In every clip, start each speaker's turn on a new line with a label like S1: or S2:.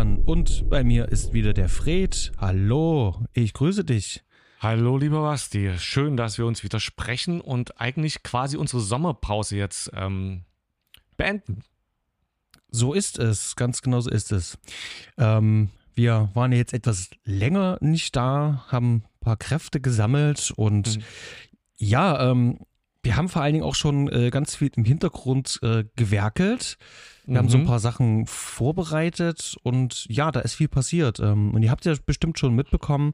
S1: Sebastian und bei mir ist wieder der Fred. Hallo, ich grüße dich.
S2: Hallo, lieber Basti. Schön, dass wir uns wieder sprechen und eigentlich quasi unsere Sommerpause jetzt ähm, beenden.
S1: So ist es, ganz genau so ist es. Ähm, wir waren jetzt etwas länger nicht da, haben ein paar Kräfte gesammelt und mhm. ja, ähm, wir haben vor allen Dingen auch schon äh, ganz viel im Hintergrund äh, gewerkelt. Wir mhm. haben so ein mhm. paar Sachen vorbereitet und ja, da ist viel passiert. Ähm, und ihr habt ja bestimmt schon mitbekommen,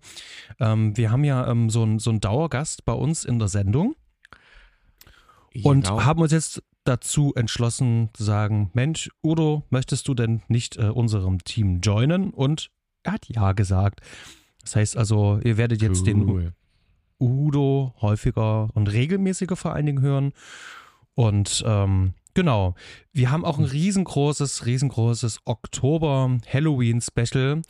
S1: ähm, wir haben ja ähm, so, ein, so einen Dauergast bei uns in der Sendung und genau. haben uns jetzt dazu entschlossen zu sagen, Mensch, Udo, möchtest du denn nicht äh, unserem Team joinen? Und er hat ja gesagt. Das heißt also, ihr werdet jetzt cool. den Udo häufiger und regelmäßiger vor allen Dingen hören. Und ähm, genau, wir haben auch ein riesengroßes, riesengroßes Oktober-Halloween-Special.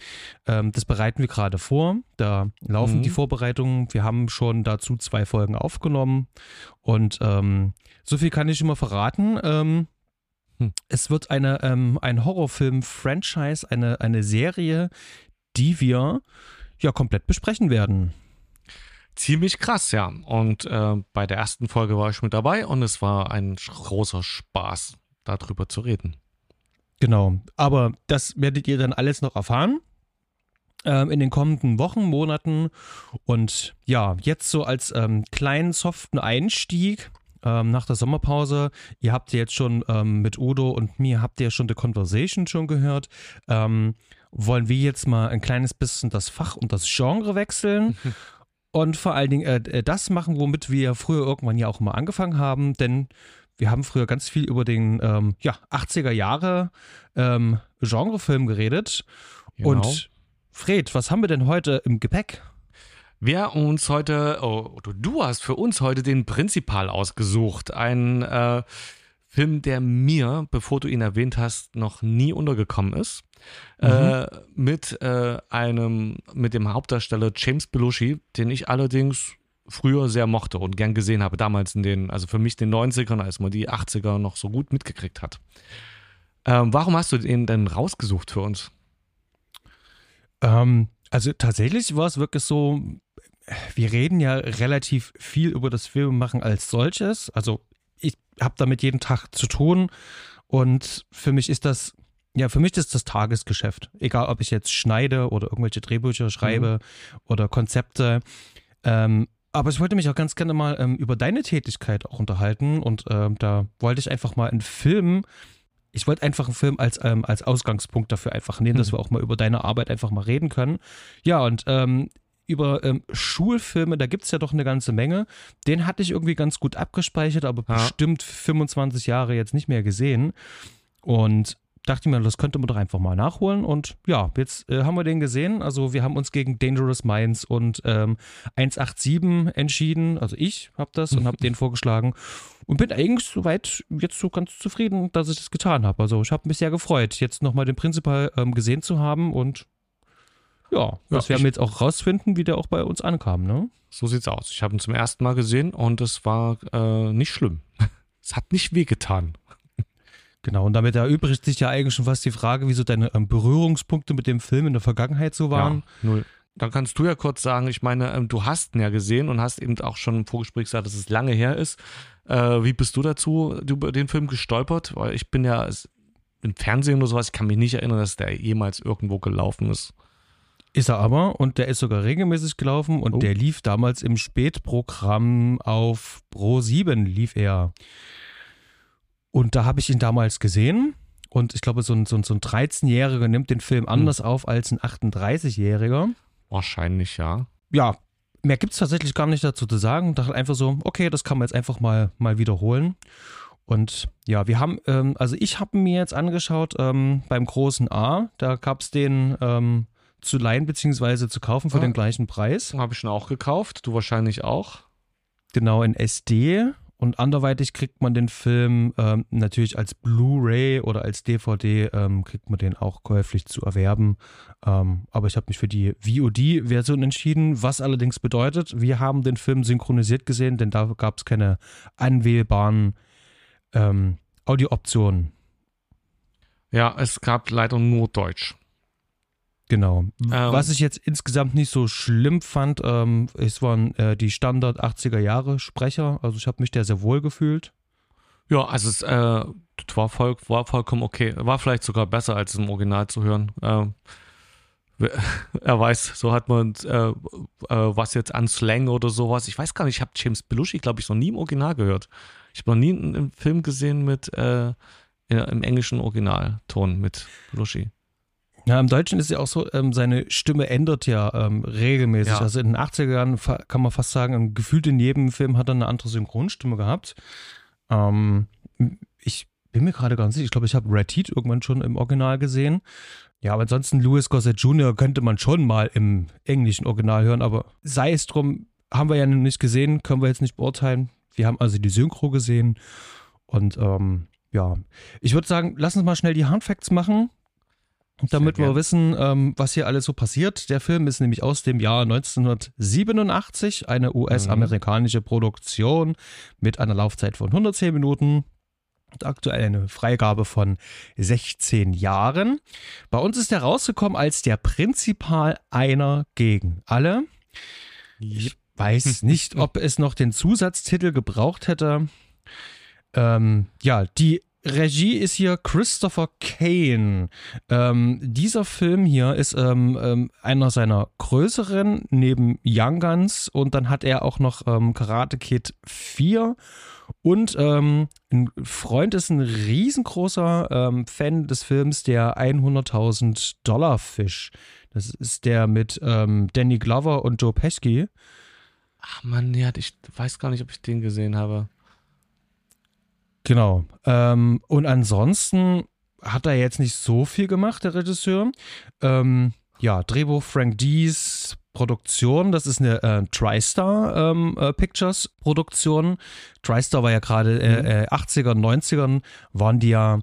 S1: Ähm, das bereiten wir gerade vor. Da laufen mhm. die Vorbereitungen. Wir haben schon dazu zwei Folgen aufgenommen. Und ähm, so viel kann ich immer verraten. Ähm, hm. Es wird eine, ähm, ein Horrorfilm-Franchise, eine, eine Serie, die wir ja komplett besprechen werden
S2: ziemlich krass, ja. Und äh, bei der ersten Folge war ich mit dabei und es war ein großer Spaß, darüber zu reden.
S1: Genau, aber das werdet ihr dann alles noch erfahren ähm, in den kommenden Wochen, Monaten. Und ja, jetzt so als ähm, kleinen soften Einstieg ähm, nach der Sommerpause. Ihr habt jetzt schon ähm, mit Udo und mir habt ihr schon The Conversation schon gehört. Ähm, wollen wir jetzt mal ein kleines bisschen das Fach und das Genre wechseln und vor allen Dingen äh, äh, das machen, womit wir früher irgendwann ja auch immer angefangen haben, denn wir haben früher ganz viel über den ähm, ja, 80er Jahre ähm, Genrefilm geredet. Genau. Und Fred, was haben wir denn heute im Gepäck?
S2: Wir uns heute, oh, du hast für uns heute den Prinzipal ausgesucht. Ein äh, Film, der mir, bevor du ihn erwähnt hast, noch nie untergekommen ist. Mhm. Äh, mit äh, einem, mit dem Hauptdarsteller James Belushi, den ich allerdings früher sehr mochte und gern gesehen habe, damals in den, also für mich den 90ern, als man die 80er noch so gut mitgekriegt hat. Ähm, warum hast du den denn rausgesucht für uns?
S1: Ähm, also tatsächlich war es wirklich so, wir reden ja relativ viel über das Filmemachen als solches. Also ich habe damit jeden Tag zu tun und für mich ist das ja, für mich ist das Tagesgeschäft. Egal, ob ich jetzt schneide oder irgendwelche Drehbücher schreibe mhm. oder Konzepte. Ähm, aber ich wollte mich auch ganz gerne mal ähm, über deine Tätigkeit auch unterhalten und ähm, da wollte ich einfach mal einen Film, ich wollte einfach einen Film als, ähm, als Ausgangspunkt dafür einfach nehmen, mhm. dass wir auch mal über deine Arbeit einfach mal reden können. Ja, und ähm, über ähm, Schulfilme, da gibt es ja doch eine ganze Menge. Den hatte ich irgendwie ganz gut abgespeichert, aber ja. bestimmt 25 Jahre jetzt nicht mehr gesehen. Und dachte mir, das könnte man doch einfach mal nachholen. Und ja, jetzt äh, haben wir den gesehen. Also wir haben uns gegen Dangerous Minds und ähm, 187 entschieden. Also ich habe das und habe den vorgeschlagen. Und bin eigentlich soweit jetzt so ganz zufrieden, dass ich das getan habe. Also ich habe mich sehr gefreut, jetzt nochmal den Prinzipal ähm, gesehen zu haben und ja, das ja, werden wir jetzt auch rausfinden, wie der auch bei uns ankam, ne?
S2: So sieht's aus. Ich habe ihn zum ersten Mal gesehen und es war äh, nicht schlimm. es hat nicht wehgetan.
S1: Genau, und damit erübrigt sich ja eigentlich schon fast die Frage, wieso deine ähm, Berührungspunkte mit dem Film in der Vergangenheit so waren.
S2: Ja, null. Dann kannst du ja kurz sagen, ich meine, ähm, du hast ihn ja gesehen und hast eben auch schon im Vorgespräch gesagt, dass es lange her ist. Äh, wie bist du dazu über den Film gestolpert? Weil ich bin ja im Fernsehen oder sowas, ich kann mich nicht erinnern, dass der jemals irgendwo gelaufen ist.
S1: Ist er aber und der ist sogar regelmäßig gelaufen und oh. der lief damals im Spätprogramm auf Pro 7 lief er. Und da habe ich ihn damals gesehen und ich glaube, so ein, so ein, so ein 13-Jähriger nimmt den Film hm. anders hm. auf als ein 38-Jähriger.
S2: Wahrscheinlich, ja.
S1: Ja, mehr gibt es tatsächlich gar nicht dazu zu sagen. Dachte einfach so, okay, das kann man jetzt einfach mal, mal wiederholen. Und ja, wir haben, ähm, also ich habe mir jetzt angeschaut ähm, beim großen A, da gab es den ähm, zu leihen bzw. zu kaufen für ah, den gleichen Preis.
S2: Habe ich schon auch gekauft, du wahrscheinlich auch.
S1: Genau, in SD. Und anderweitig kriegt man den Film ähm, natürlich als Blu-ray oder als DVD, ähm, kriegt man den auch käuflich zu erwerben. Ähm, aber ich habe mich für die VOD-Version entschieden, was allerdings bedeutet, wir haben den Film synchronisiert gesehen, denn da gab es keine anwählbaren ähm, Audiooptionen.
S2: Ja, es gab leider nur Deutsch.
S1: Genau. Ähm, Was ich jetzt insgesamt nicht so schlimm fand, ähm, es waren äh, die Standard 80er Jahre Sprecher. Also ich habe mich da sehr wohl gefühlt.
S2: Ja, also es äh, war, voll, war vollkommen okay. War vielleicht sogar besser, als es im Original zu hören. Ähm, er weiß, so hat man äh, äh, was jetzt an Slang oder sowas. Ich weiß gar nicht, ich habe James Belushi, glaube ich, noch nie im Original gehört. Ich habe noch nie einen, Film gesehen mit äh, im englischen Originalton mit Belushi.
S1: Ja, im Deutschen ist ja auch so, ähm, seine Stimme ändert ja ähm, regelmäßig. Ja. Also in den 80er Jahren kann man fast sagen, gefühlt in jedem Film hat er eine andere Synchronstimme gehabt. Ähm, ich bin mir gerade ganz sicher, ich glaube, ich habe Red Heat irgendwann schon im Original gesehen. Ja, aber ansonsten Louis Gossett Jr. könnte man schon mal im englischen Original hören, aber sei es drum, haben wir ja noch nicht gesehen, können wir jetzt nicht beurteilen. Wir haben also die Synchro gesehen und ähm, ja, ich würde sagen, lass uns mal schnell die Hardfacts machen, damit wir wissen, ähm, was hier alles so passiert. Der Film ist nämlich aus dem Jahr 1987, eine US-amerikanische Produktion mit einer Laufzeit von 110 Minuten aktuell eine Freigabe von 16 Jahren. Bei uns ist er rausgekommen als der Prinzipal einer gegen alle. Ich weiß nicht, ob es noch den Zusatztitel gebraucht hätte. Ähm, ja, die Regie ist hier Christopher Kane. Ähm, dieser Film hier ist ähm, ähm, einer seiner größeren neben Young Guns und dann hat er auch noch ähm, Karate Kid 4 und ähm, ein Freund ist ein riesengroßer ähm, Fan des Films Der 100.000 Dollar Fisch. Das ist der mit Danny Glover und Joe Pesci.
S2: Ach man, ja, ich weiß gar nicht, ob ich den gesehen habe.
S1: Genau. Ähm, und ansonsten hat er jetzt nicht so viel gemacht, der Regisseur. Ähm, ja, Drehbuch Frank Dees, Produktion, das ist eine äh, TriStar ähm, äh, Pictures Produktion. TriStar war ja gerade äh, mhm. 80er, 90ern, waren die ja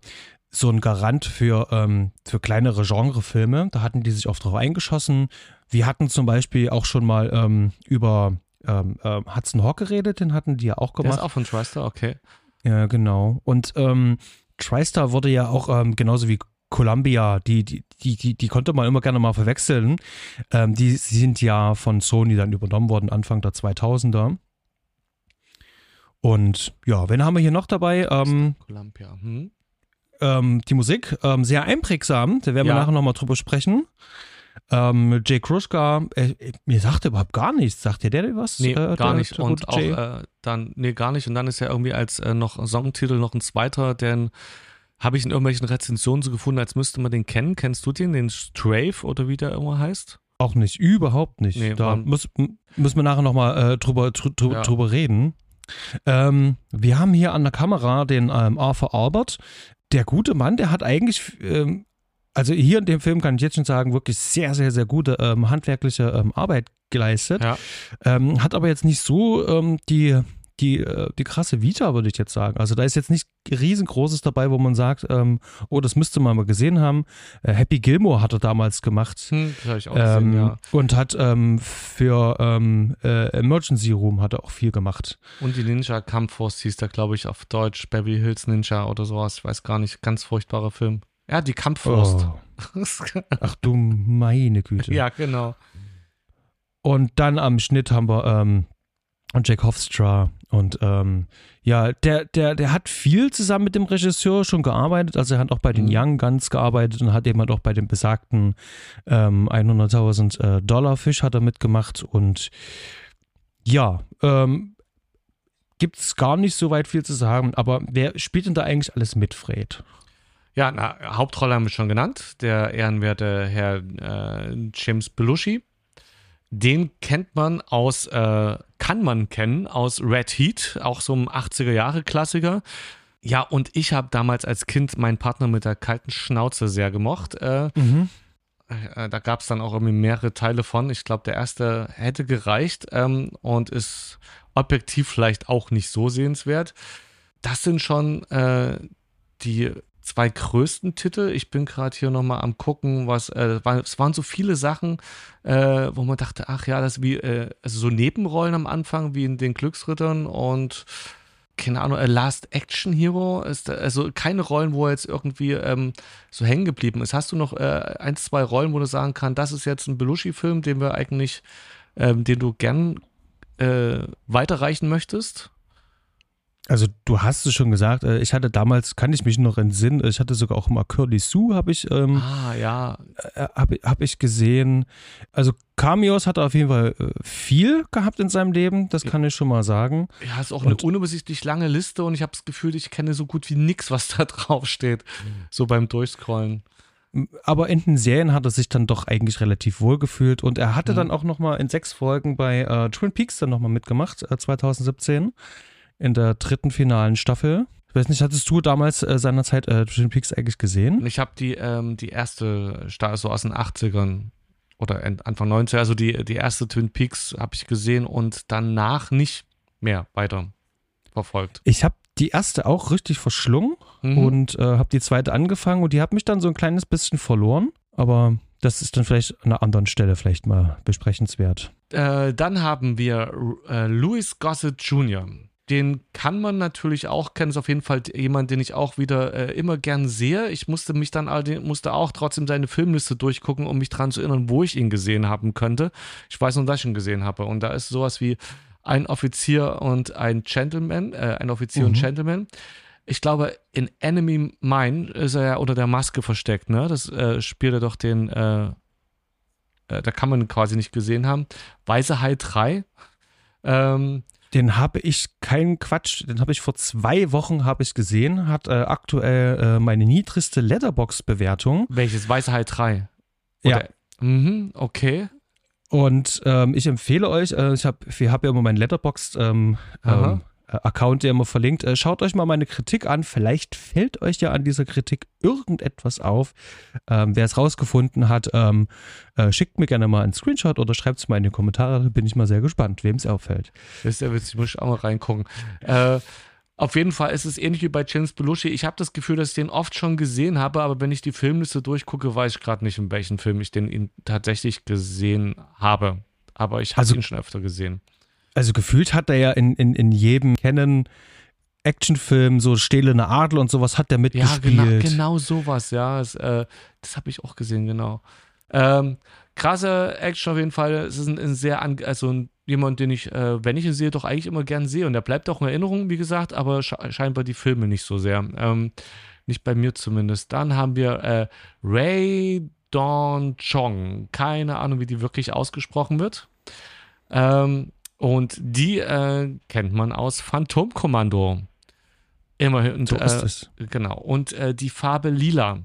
S1: so ein Garant für, ähm, für kleinere Genrefilme. Da hatten die sich oft drauf eingeschossen. Wir hatten zum Beispiel auch schon mal ähm, über ähm, äh, Hudson Hawk geredet, den hatten die ja auch gemacht. Der
S2: ist auch von TriStar, okay.
S1: Ja, genau. Und ähm, TriStar wurde ja auch ähm, genauso wie Columbia, die, die, die, die, konnte man immer gerne mal verwechseln. Ähm, die sind ja von Sony dann übernommen worden, Anfang der 2000er. Und ja, wen haben wir hier noch dabei? Ähm, Columbia. Hm? Ähm, die Musik, ähm, sehr einprägsam, da werden ja. wir nachher nochmal drüber sprechen. Ähm, Jay Kruschka, äh, mir sagt er überhaupt gar nichts. Sagt dir der was?
S2: Nee, äh, gar nicht. Und auch äh, dann, nee, gar nicht. Und dann ist ja irgendwie als äh, noch Songtitel noch ein zweiter, denn habe ich in irgendwelchen Rezensionen so gefunden, als müsste man den kennen. Kennst du den, den Strafe oder wie der immer heißt?
S1: Auch nicht, überhaupt nicht. Nee, da muss, müssen wir nachher nochmal äh, drüber, drüber, ja. drüber reden. Ähm, wir haben hier an der Kamera den ähm, Arthur Albert. Der gute Mann, der hat eigentlich ähm, also hier in dem Film kann ich jetzt schon sagen, wirklich sehr, sehr, sehr gute ähm, handwerkliche ähm, Arbeit geleistet. Ja. Ähm, hat aber jetzt nicht so ähm, die, die, äh, die krasse Vita, würde ich jetzt sagen. Also da ist jetzt nicht riesengroßes dabei, wo man sagt, ähm, oh, das müsste man mal gesehen haben. Äh, Happy Gilmore hat er damals gemacht.
S2: Hm, das habe ich auch gesehen,
S1: ähm, ja. Und hat für äh, Emergency Room hat er auch viel gemacht.
S2: Und die Ninja Kampfforce hieß da, glaube ich, auf Deutsch Beverly Hills Ninja oder sowas. Ich weiß gar nicht. Ganz furchtbarer Film. Ja, die Kampfwurst. Oh.
S1: Ach du meine Güte.
S2: Ja, genau.
S1: Und dann am Schnitt haben wir ähm, Jack Hofstra und ähm, ja, der, der, der hat viel zusammen mit dem Regisseur schon gearbeitet. Also er hat auch bei den mhm. Young Guns gearbeitet und hat eben halt auch bei dem besagten ähm, 100.000 äh, Dollar Fisch hat er mitgemacht und ja, ähm, gibt es gar nicht so weit viel zu sagen. Aber wer spielt denn da eigentlich alles mit, Fred?
S2: Ja, na, Hauptrolle haben wir schon genannt, der ehrenwerte Herr äh, James Belushi. Den kennt man aus, äh, kann man kennen aus Red Heat, auch so ein 80er-Jahre-Klassiker. Ja, und ich habe damals als Kind meinen Partner mit der kalten Schnauze sehr gemocht. Äh, mhm. äh, da gab es dann auch irgendwie mehrere Teile von. Ich glaube, der erste hätte gereicht ähm, und ist objektiv vielleicht auch nicht so sehenswert. Das sind schon äh, die zwei größten Titel. Ich bin gerade hier nochmal am gucken, was, äh, war, es waren so viele Sachen, äh, wo man dachte, ach ja, das wie, äh, also so Nebenrollen am Anfang, wie in den Glücksrittern und keine Ahnung, Last Action Hero, ist also keine Rollen, wo er jetzt irgendwie ähm, so hängen geblieben ist. Hast du noch äh, ein, zwei Rollen, wo du sagen kannst, das ist jetzt ein Belushi-Film, den wir eigentlich, ähm, den du gern äh, weiterreichen möchttest?
S1: Also du hast es schon gesagt, äh, ich hatte damals, kann ich mich noch entsinnen, ich hatte sogar auch mal Curly Sue, habe ich, ähm,
S2: ah, ja.
S1: äh, habe hab ich gesehen. Also Cameos hat er auf jeden Fall äh, viel gehabt in seinem Leben, das kann ich schon mal sagen.
S2: Ja, ist auch und, eine unübersichtlich lange Liste und ich habe das Gefühl, ich kenne so gut wie nichts, was da drauf steht, so beim Durchscrollen.
S1: Aber in den Serien hat er sich dann doch eigentlich relativ wohl gefühlt und er hatte mhm. dann auch noch mal in sechs Folgen bei äh, Twin Peaks dann noch mal mitgemacht, äh, 2017 in der dritten finalen Staffel. Ich weiß nicht, hattest du damals äh, seinerzeit äh, Twin Peaks eigentlich gesehen?
S2: Ich habe die, ähm, die erste, so aus den 80ern oder Anfang 90er, also die, die erste Twin Peaks habe ich gesehen und danach nicht mehr weiter verfolgt.
S1: Ich habe die erste auch richtig verschlungen mhm. und äh, habe die zweite angefangen und die hat mich dann so ein kleines bisschen verloren, aber das ist dann vielleicht an einer anderen Stelle vielleicht mal besprechenswert.
S2: Äh, dann haben wir äh, Louis Gossett Jr den kann man natürlich auch kennen. Ist auf jeden Fall jemand, den ich auch wieder äh, immer gern sehe. Ich musste mich dann musste auch trotzdem seine Filmliste durchgucken, um mich daran zu erinnern, wo ich ihn gesehen haben könnte. Ich weiß nur, dass ich ihn gesehen habe. Und da ist sowas wie ein Offizier und ein Gentleman, äh, ein Offizier mhm. und Gentleman. Ich glaube, in Enemy Mine ist er ja unter der Maske versteckt, ne? Das äh, spielt er doch den, äh, äh da kann man quasi nicht gesehen haben. Weise High 3. Ähm,
S1: den habe ich, keinen Quatsch, den habe ich vor zwei Wochen habe ich gesehen, hat äh, aktuell äh, meine niedrigste Letterbox-Bewertung.
S2: Welches? Weisheit 3?
S1: Oder? Ja.
S2: Mhm, okay.
S1: Und ähm, ich empfehle euch, äh, ich habe hab ja immer meinen Letterboxd ähm, ähm, äh, Account, der immer verlinkt. Äh, schaut euch mal meine Kritik an. Vielleicht fällt euch ja an dieser Kritik irgendetwas auf. Ähm, wer es rausgefunden hat, ähm, äh, schickt mir gerne mal einen Screenshot oder schreibt es mal in die Kommentare. Da bin ich mal sehr gespannt, wem es auffällt.
S2: Das ist ja witzig, muss ich auch mal reingucken. Äh, auf jeden Fall ist es ähnlich wie bei James Belushi. Ich habe das Gefühl, dass ich den oft schon gesehen habe, aber wenn ich die Filmliste durchgucke, weiß ich gerade nicht, in welchem Film ich den ihn tatsächlich gesehen habe. Aber ich habe also, ihn schon öfter gesehen.
S1: Also gefühlt hat er ja in, in, in jedem Kennen Actionfilm, so Stählerne Adel und sowas hat er mitgespielt.
S2: Ja, genau, genau sowas, ja. Das, äh, das habe ich auch gesehen, genau. Ähm, krasse Action auf jeden Fall. Es ist ein, ein sehr, also ein, jemand, den ich, äh, wenn ich ihn sehe, doch eigentlich immer gern sehe. Und der bleibt auch in Erinnerung, wie gesagt, aber scheinbar die Filme nicht so sehr. Ähm, nicht bei mir zumindest. Dann haben wir äh, Ray Dawn Chong. Keine Ahnung, wie die wirklich ausgesprochen wird. Ähm, und die äh, kennt man aus Phantomkommando. Immerhin.
S1: So ist äh, es.
S2: Genau. Und äh, die Farbe Lila.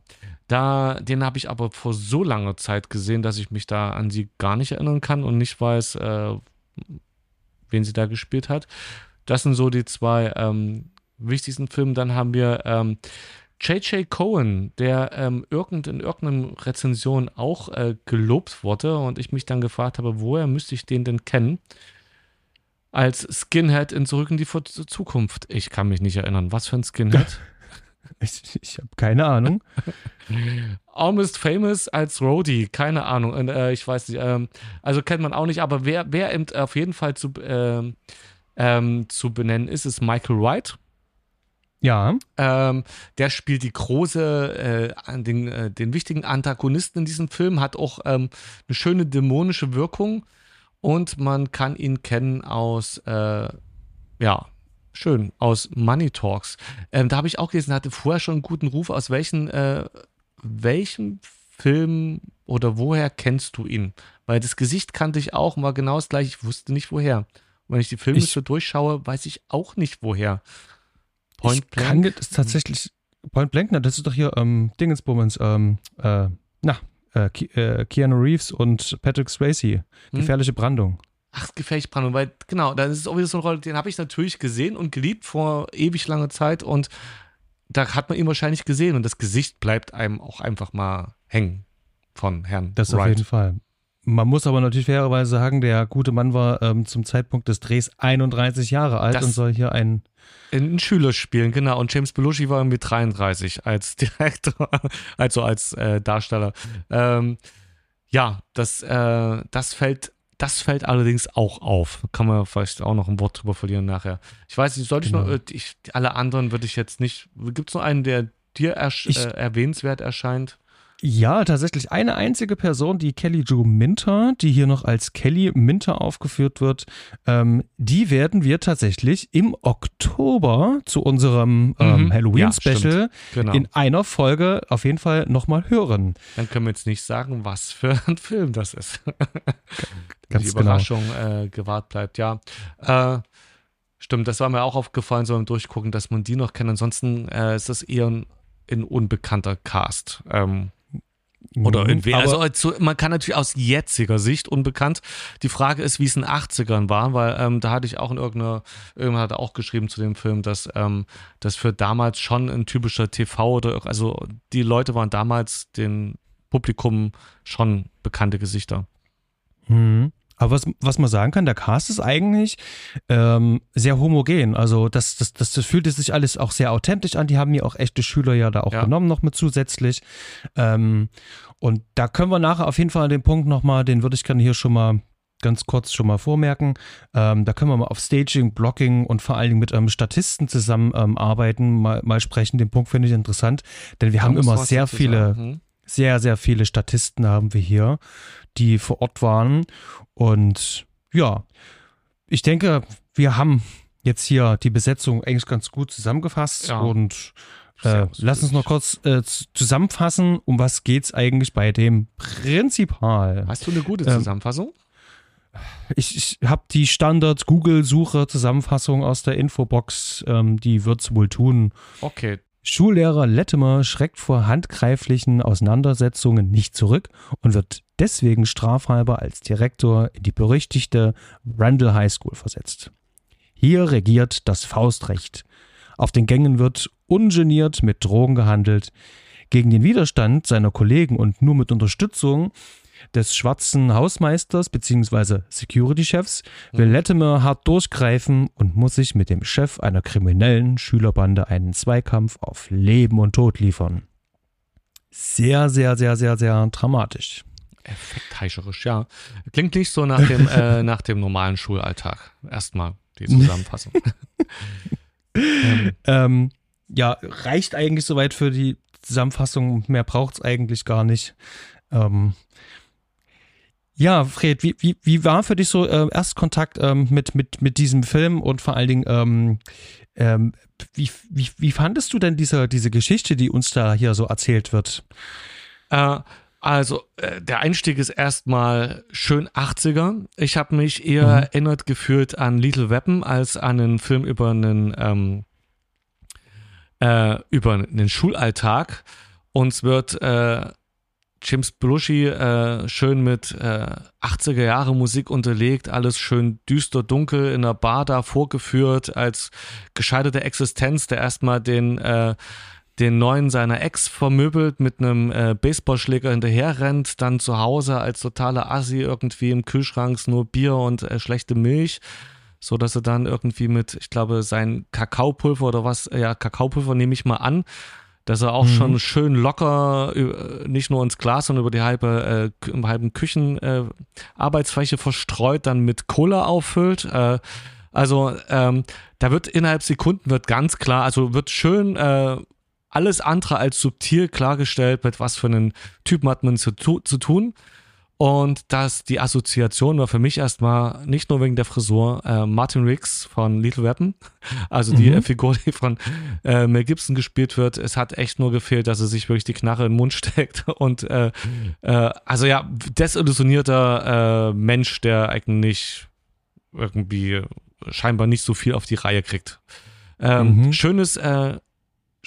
S2: Da, den habe ich aber vor so langer Zeit gesehen, dass ich mich da an sie gar nicht erinnern kann und nicht weiß, äh, wen sie da gespielt hat. Das sind so die zwei ähm, wichtigsten Filme. Dann haben wir ähm, J.J. Cohen, der ähm, irgend, in irgendeiner Rezension auch äh, gelobt wurde und ich mich dann gefragt habe, woher müsste ich den denn kennen? Als Skinhead in Zurück in die Zukunft. Ich kann mich nicht erinnern. Was für ein Skinhead?
S1: ich, ich habe keine Ahnung.
S2: Almost Famous als Roadie, keine Ahnung. Und, äh, ich weiß nicht. Ähm, also kennt man auch nicht, aber wer, wer eben auf jeden Fall zu, äh, ähm, zu benennen ist, ist Michael Wright.
S1: Ja.
S2: Ähm, der spielt die große, äh, den, äh, den wichtigen Antagonisten in diesem Film, hat auch ähm, eine schöne dämonische Wirkung und man kann ihn kennen aus, äh, ja, schön, aus Money Talks. Ähm, da habe ich auch gelesen, er hatte vorher schon einen guten Ruf. Aus welchen, äh, welchem Film oder woher kennst du ihn? Weil das Gesicht kannte ich auch, war genau das gleiche. Ich wusste nicht woher. Und wenn ich die Filme ich, so durchschaue, weiß ich auch nicht woher.
S1: Point ich Blank. Kann das tatsächlich. Point Blank, na, das ist doch hier ähm, Dingensbummens, ähm, äh, na, äh, äh, Keanu Reeves und Patrick Swayze. Hm? Gefährliche Brandung.
S2: Ach, gefährliche Brandung, weil genau, da ist es auch wieder so eine Rolle, den habe ich natürlich gesehen und geliebt vor ewig langer Zeit und da hat man ihn wahrscheinlich gesehen und das Gesicht bleibt einem auch einfach mal hängen von Herrn
S1: Das Wright. auf jeden Fall. Man muss aber natürlich fairerweise sagen, der gute Mann war ähm, zum Zeitpunkt des Drehs 31 Jahre alt das und soll hier ein
S2: in Schüler spielen, genau. Und James Belushi war irgendwie 33 als Direktor, also als äh, Darsteller. Ähm, ja, das, äh, das fällt das fällt allerdings auch auf. Kann man vielleicht auch noch ein Wort drüber verlieren nachher. Ich weiß nicht, sollte genau. ich noch, äh, ich, alle anderen würde ich jetzt nicht. Gibt es noch einen, der dir ich, äh, erwähnenswert erscheint?
S1: Ja, tatsächlich eine einzige Person, die Kelly Jo Minter, die hier noch als Kelly Minter aufgeführt wird, ähm, die werden wir tatsächlich im Oktober zu unserem ähm, mhm. Halloween-Special ja, genau. in einer Folge auf jeden Fall nochmal hören.
S2: Dann können wir jetzt nicht sagen, was für ein Film das ist. Ganz die genau. Überraschung genau. äh, gewahrt bleibt, ja. Äh, stimmt, das war mir auch aufgefallen, so beim Durchgucken, dass man die noch kennt. Ansonsten äh, ist das eher ein, ein unbekannter Cast. Ähm, oder mhm, irgendwie. Also, also, man kann natürlich aus jetziger Sicht unbekannt. Die Frage ist, wie es in den 80ern war, weil ähm, da hatte ich auch in irgendeiner, irgendwann hat auch geschrieben zu dem Film, dass ähm, das für damals schon ein typischer TV oder also die Leute waren damals dem Publikum schon bekannte Gesichter.
S1: Mhm. Aber was, was man sagen kann, der Cast ist eigentlich ähm, sehr homogen. Also das, das, das, das fühlte sich alles auch sehr authentisch an. Die haben ja auch echte Schüler ja da auch ja. genommen, noch mit zusätzlich. Ähm, und da können wir nachher auf jeden Fall an den Punkt nochmal, den würde ich gerne hier schon mal ganz kurz schon mal vormerken. Ähm, da können wir mal auf Staging, Blocking und vor allen Dingen mit ähm, Statisten zusammenarbeiten, ähm, mal, mal sprechen. Den Punkt finde ich interessant, denn wir da haben immer sehr viele, hm? sehr, sehr viele Statisten haben wir hier die vor Ort waren. Und ja, ich denke, wir haben jetzt hier die Besetzung eigentlich ganz gut zusammengefasst ja. und äh, lass uns noch kurz äh, zusammenfassen, um was geht es eigentlich bei dem Prinzipal.
S2: Hast du eine gute ähm, Zusammenfassung?
S1: Ähm, ich, ich habe die Standard-Google-Suche-Zusammenfassung aus der Infobox, ähm, die wird es wohl tun.
S2: Okay,
S1: Schullehrer Lettemer schreckt vor handgreiflichen Auseinandersetzungen nicht zurück und wird deswegen strafhalber als Direktor in die berüchtigte Randall High School versetzt. Hier regiert das Faustrecht. Auf den Gängen wird ungeniert mit Drogen gehandelt. Gegen den Widerstand seiner Kollegen und nur mit Unterstützung des schwarzen Hausmeisters bzw. Security-Chefs will mhm. Latimer hart durchgreifen und muss sich mit dem Chef einer kriminellen Schülerbande einen Zweikampf auf Leben und Tod liefern. Sehr, sehr, sehr, sehr, sehr dramatisch.
S2: Effektheischerisch, ja. Klingt nicht so nach dem, äh, nach dem normalen Schulalltag. Erstmal die Zusammenfassung.
S1: ähm, ähm, ja, reicht eigentlich soweit für die Zusammenfassung. Mehr braucht es eigentlich gar nicht. Ähm, ja, Fred, wie, wie, wie war für dich so äh, Erstkontakt ähm, mit, mit, mit diesem Film und vor allen Dingen, ähm, ähm, wie, wie, wie fandest du denn diese, diese Geschichte, die uns da hier so erzählt wird?
S2: Äh, also, äh, der Einstieg ist erstmal schön 80er. Ich habe mich eher mhm. erinnert gefühlt an Little Weapon als an einen Film über einen, ähm, äh, über einen Schulalltag. Uns wird äh, James Belushi äh, schön mit äh, 80er Jahre Musik unterlegt, alles schön düster dunkel in der Bar da vorgeführt als gescheiterte Existenz, der erstmal den äh, den neuen seiner Ex vermöbelt, mit einem äh, Baseballschläger hinterher rennt, dann zu Hause als totaler Assi irgendwie im Kühlschrank nur Bier und äh, schlechte Milch, so dass er dann irgendwie mit, ich glaube, sein Kakaopulver oder was, ja, Kakaopulver nehme ich mal an, dass er auch mhm. schon schön locker nicht nur ins Glas, sondern über die halbe, äh, im halben Küchenarbeitsfläche äh, verstreut, dann mit Cola auffüllt. Äh, also ähm, da wird innerhalb Sekunden wird ganz klar, also wird schön äh, alles andere als subtil klargestellt, mit was für einen Typen hat man zu, zu tun. Und dass die Assoziation war für mich erstmal nicht nur wegen der Frisur äh, Martin Riggs von Little Weapon, also die mhm. Figur, die von äh, Mel Gibson gespielt wird. Es hat echt nur gefehlt, dass er sich wirklich die Knarre in den Mund steckt. Und äh, äh, also ja, desillusionierter äh, Mensch, der eigentlich irgendwie scheinbar nicht so viel auf die Reihe kriegt. Ähm, mhm. Schönes äh,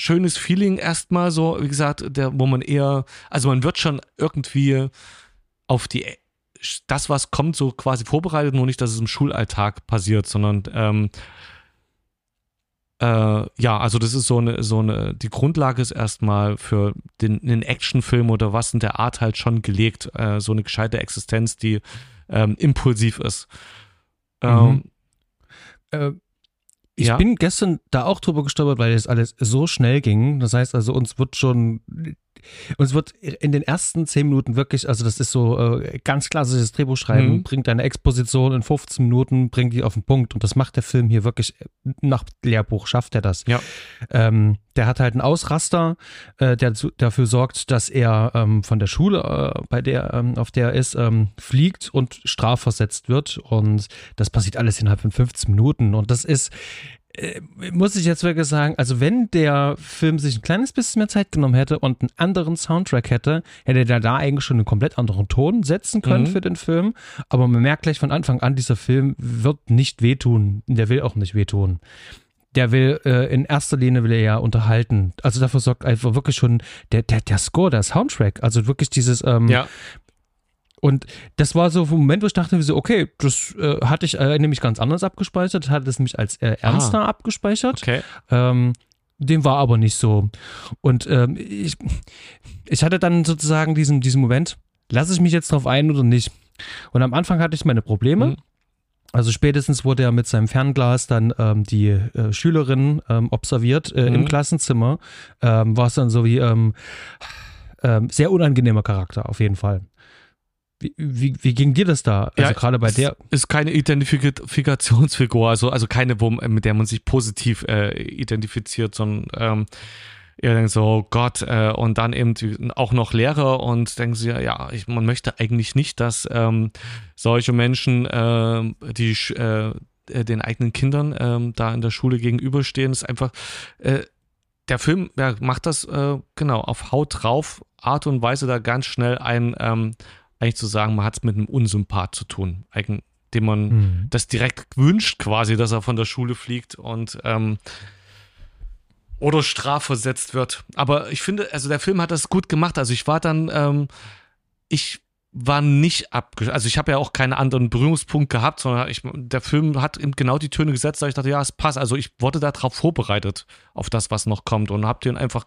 S2: schönes Feeling erstmal so, wie gesagt, der, wo man eher, also man wird schon irgendwie auf die das, was kommt, so quasi vorbereitet, nur nicht, dass es im Schulalltag passiert, sondern ähm, äh, ja, also das ist so eine, so eine, die Grundlage ist erstmal für den, den Actionfilm oder was in der Art halt schon gelegt, äh, so eine gescheite Existenz, die ähm, impulsiv ist.
S1: Mhm. Ähm, äh, ich ja. bin gestern da auch drüber gestolpert, weil das alles so schnell ging. Das heißt also, uns wird schon uns wird in den ersten zehn Minuten wirklich, also das ist so äh, ganz klassisches Drehbuchschreiben, mhm. bringt eine Exposition in 15 Minuten, bringt die auf den Punkt und das macht der Film hier wirklich nach Lehrbuch, schafft er das.
S2: Ja.
S1: Ähm, der hat halt einen Ausraster, äh, der zu, dafür sorgt, dass er ähm, von der Schule, äh, bei der, ähm, auf der er ist, ähm, fliegt und strafversetzt wird. Und das passiert alles innerhalb von 15 Minuten. Und das ist, äh, muss ich jetzt wirklich sagen, also wenn der Film sich ein kleines bisschen mehr Zeit genommen hätte und einen anderen Soundtrack hätte, hätte er da eigentlich schon einen komplett anderen Ton setzen können mhm. für den Film. Aber man merkt gleich von Anfang an, dieser Film wird nicht wehtun. Der will auch nicht wehtun der will äh, in erster Linie will er ja unterhalten. Also dafür sorgt einfach wirklich schon der, der, der Score, der Soundtrack, also wirklich dieses ähm,
S2: ja.
S1: Und das war so ein Moment, wo ich dachte, so, okay, das äh, hatte ich äh, nämlich ganz anders abgespeichert, hatte es nämlich als äh, ernster ah, abgespeichert.
S2: Okay.
S1: Ähm, dem war aber nicht so. Und ähm, ich, ich hatte dann sozusagen diesen, diesen Moment, lasse ich mich jetzt drauf ein oder nicht? Und am Anfang hatte ich meine Probleme. Mhm. Also spätestens wurde er mit seinem Fernglas dann ähm, die äh, Schülerin ähm, observiert äh, mhm. im Klassenzimmer. Ähm, war es dann so wie ähm, ähm, sehr unangenehmer Charakter auf jeden Fall. Wie, wie, wie ging dir das da?
S2: Also ja, gerade bei der. Ist keine Identifikationsfigur, also, also keine, wo, mit der man sich positiv äh, identifiziert, sondern ähm, ihr denkt so, oh Gott, äh, und dann eben auch noch Lehrer und denken sie, ja, ich, man möchte eigentlich nicht, dass ähm, solche Menschen, äh, die äh, den eigenen Kindern ähm, da in der Schule gegenüberstehen, ist einfach, äh, der Film ja, macht das äh, genau auf Haut drauf, Art und Weise da ganz schnell ein, ähm, eigentlich zu sagen, man hat es mit einem Unsympath zu tun, dem man mhm. das direkt wünscht quasi, dass er von der Schule fliegt und ähm, oder strafversetzt wird. Aber ich finde, also der Film hat das gut gemacht. Also ich war dann, ähm, ich war nicht abgeschlossen. Also ich habe ja auch keinen anderen Berührungspunkt gehabt, sondern ich, der Film hat eben genau die Töne gesetzt, da ich dachte, ja, es passt. Also ich wurde darauf vorbereitet, auf das, was noch kommt und hab den einfach,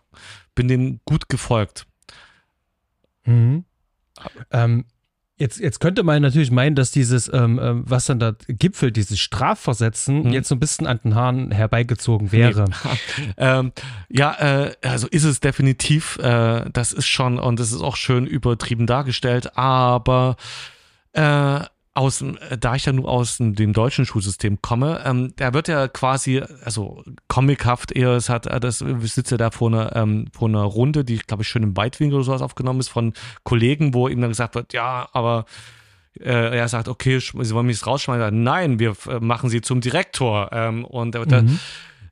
S2: bin dem gut gefolgt.
S1: Mhm. Ähm, Jetzt, jetzt könnte man natürlich meinen, dass dieses, ähm, ähm, was dann da gipfelt, dieses Strafversetzen, hm. jetzt so ein bisschen an den Haaren herbeigezogen wäre.
S2: Nee. ähm, ja, äh, also ist es definitiv. Äh, das ist schon, und das ist auch schön übertrieben dargestellt, aber äh, aus, äh, da ich ja nur aus dem deutschen Schulsystem komme, ähm, da wird ja quasi, also comichaft eher, es hat, äh, das sitze da vor einer, ähm, vor einer Runde, die, glaube ich, schön im Weitwinkel oder sowas aufgenommen ist, von Kollegen, wo ihm dann gesagt wird, ja, aber äh, er sagt, okay, sie wollen mich rausschmeißen. Nein, wir äh, machen sie zum Direktor. Ähm, und mhm.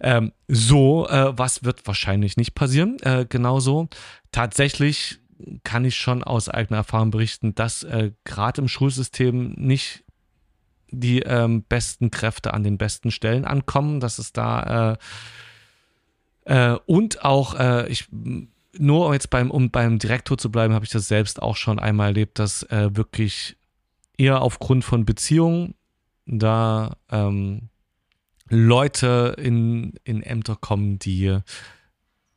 S2: ähm, so, äh, was wird wahrscheinlich nicht passieren. Äh, genauso. Tatsächlich kann ich schon aus eigener Erfahrung berichten, dass äh, gerade im Schulsystem nicht die ähm, besten Kräfte an den besten Stellen ankommen, dass es da äh, äh, und auch äh, ich nur jetzt beim um beim Direktor zu bleiben, habe ich das selbst auch schon einmal erlebt, dass äh, wirklich eher aufgrund von Beziehungen da ähm, Leute in, in Ämter kommen, die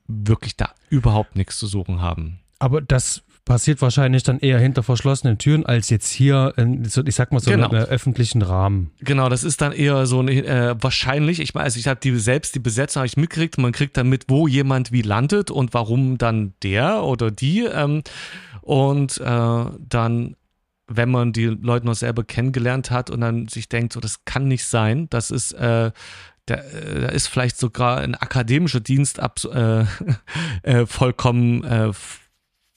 S2: wirklich da überhaupt nichts zu suchen haben.
S1: Aber das passiert wahrscheinlich dann eher hinter verschlossenen Türen als jetzt hier, in, ich sag mal so genau. im öffentlichen Rahmen.
S2: Genau, das ist dann eher so äh, wahrscheinlich. Ich meine, also ich habe die selbst die Besetzung habe ich mitgekriegt. Man kriegt dann mit, wo jemand wie landet und warum dann der oder die. Ähm, und äh, dann wenn man die Leute noch selber kennengelernt hat und dann sich denkt, so das kann nicht sein, das ist äh, da, äh, da ist vielleicht sogar ein akademischer Dienst ab, äh, äh, vollkommen äh,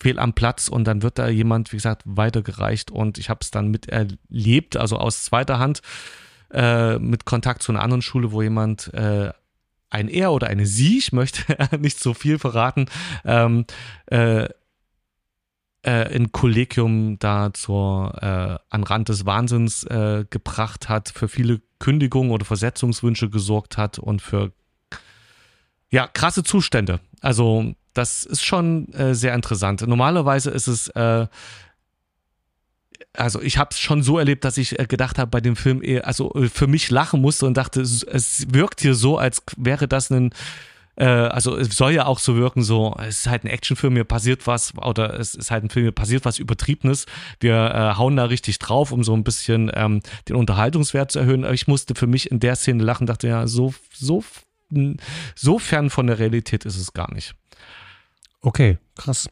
S2: fehl am Platz und dann wird da jemand, wie gesagt, weitergereicht und ich habe es dann miterlebt, also aus zweiter Hand äh, mit Kontakt zu einer anderen Schule, wo jemand äh, ein Er oder eine Sie, ich möchte nicht so viel verraten, ähm, äh, äh, ein Kollegium da zur äh, an Rand des Wahnsinns äh, gebracht hat, für viele Kündigungen oder Versetzungswünsche gesorgt hat und für ja krasse Zustände. Also das ist schon äh, sehr interessant. Normalerweise ist es, äh, also ich habe es schon so erlebt, dass ich äh, gedacht habe bei dem Film, eher, also äh, für mich lachen musste und dachte, es, es wirkt hier so, als wäre das ein äh, also es soll ja auch so wirken, so, es ist halt ein Actionfilm, mir passiert was, oder es ist halt ein Film, mir passiert was Übertriebenes. Wir äh, hauen da richtig drauf, um so ein bisschen ähm, den Unterhaltungswert zu erhöhen. Aber ich musste für mich in der Szene lachen, dachte ja, so, so, so fern von der Realität ist es gar nicht.
S1: Okay, krass.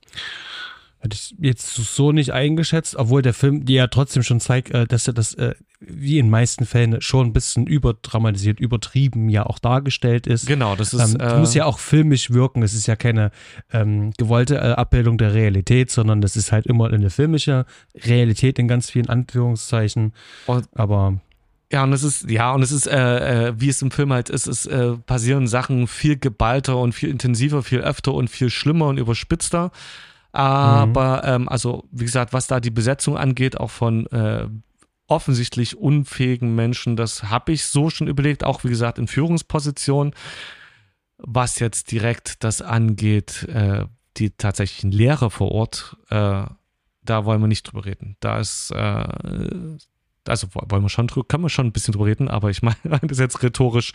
S1: Hätte ich jetzt so nicht eingeschätzt, obwohl der Film dir ja trotzdem schon zeigt, äh, dass er das äh, wie in meisten Fällen schon ein bisschen überdramatisiert, übertrieben ja auch dargestellt ist.
S2: Genau, das ist.
S1: Ähm, äh, muss ja auch filmisch wirken. Es ist ja keine ähm, gewollte äh, Abbildung der Realität, sondern das ist halt immer eine filmische Realität in ganz vielen Anführungszeichen. Aber
S2: ja, und es ist, ja, und es ist, äh, äh, wie es im Film halt ist, es äh, passieren Sachen viel geballter und viel intensiver, viel öfter und viel schlimmer und überspitzter. Aber, mhm. ähm, also, wie gesagt, was da die Besetzung angeht, auch von äh, offensichtlich unfähigen Menschen, das habe ich so schon überlegt, auch wie gesagt in Führungspositionen. Was jetzt direkt das angeht, äh, die tatsächlichen Lehrer vor Ort, äh, da wollen wir nicht drüber reden. Da ist also wollen wir schon, können wir schon ein bisschen drüber reden, aber ich meine das jetzt rhetorisch,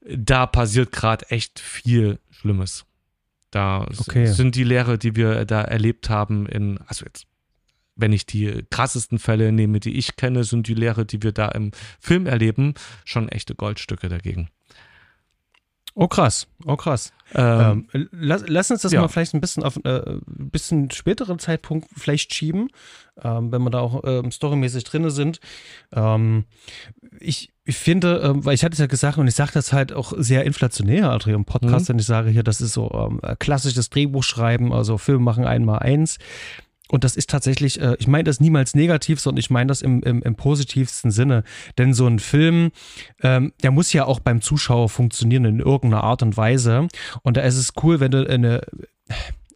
S2: da passiert gerade echt viel Schlimmes. Da okay. sind die Lehre, die wir da erlebt haben, in, also jetzt, wenn ich die krassesten Fälle nehme, die ich kenne, sind die Lehre, die wir da im Film erleben, schon echte Goldstücke dagegen.
S1: Oh krass, oh krass. Ähm, ähm, lass, lass, uns das ja. mal vielleicht ein bisschen auf äh, ein bisschen späteren Zeitpunkt vielleicht schieben, ähm, wenn wir da auch ähm, storymäßig drin sind. Ähm, ich, ich finde, ähm, weil ich hatte es ja gesagt und ich sage das halt auch sehr inflationär, Adrian, im Podcast, mhm. wenn ich sage hier, das ist so ähm, klassisches Drehbuchschreiben, also Film machen einmal eins. Und das ist tatsächlich, äh, ich meine das niemals negativ, sondern ich meine das im, im, im, positivsten Sinne. Denn so ein Film, ähm, der muss ja auch beim Zuschauer funktionieren in irgendeiner Art und Weise. Und da ist es cool, wenn du eine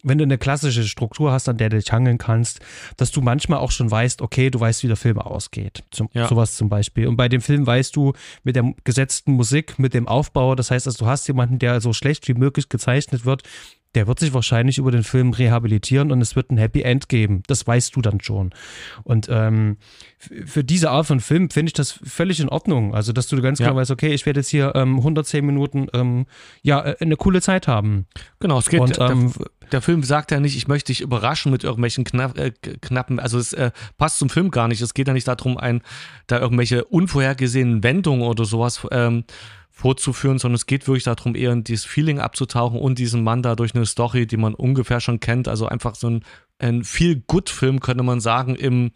S1: wenn du eine klassische Struktur hast, an der du dich hangeln kannst, dass du manchmal auch schon weißt, okay, du weißt, wie der Film ausgeht. Zum, ja. Sowas zum Beispiel. Und bei dem Film weißt du mit der gesetzten Musik, mit dem Aufbau, das heißt, also du hast jemanden, der so schlecht wie möglich gezeichnet wird, der wird sich wahrscheinlich über den Film rehabilitieren und es wird ein Happy End geben. Das weißt du dann schon. Und ähm, für diese Art von Film finde ich das völlig in Ordnung. Also, dass du ganz ja. klar weißt, okay, ich werde jetzt hier ähm, 110 Minuten ähm, ja, äh, eine coole Zeit haben.
S2: Genau, es geht. Und, ähm, der, der, Film sagt ja nicht, ich möchte dich überraschen mit irgendwelchen knapp, äh, knappen, also es äh, passt zum Film gar nicht. Es geht ja nicht darum, ein, da irgendwelche unvorhergesehenen Wendungen oder sowas ähm, vorzuführen, sondern es geht wirklich darum, eher in dieses Feeling abzutauchen und diesen Mann da durch eine Story, die man ungefähr schon kennt. Also einfach so ein, ein Feel-Good-Film, könnte man sagen, im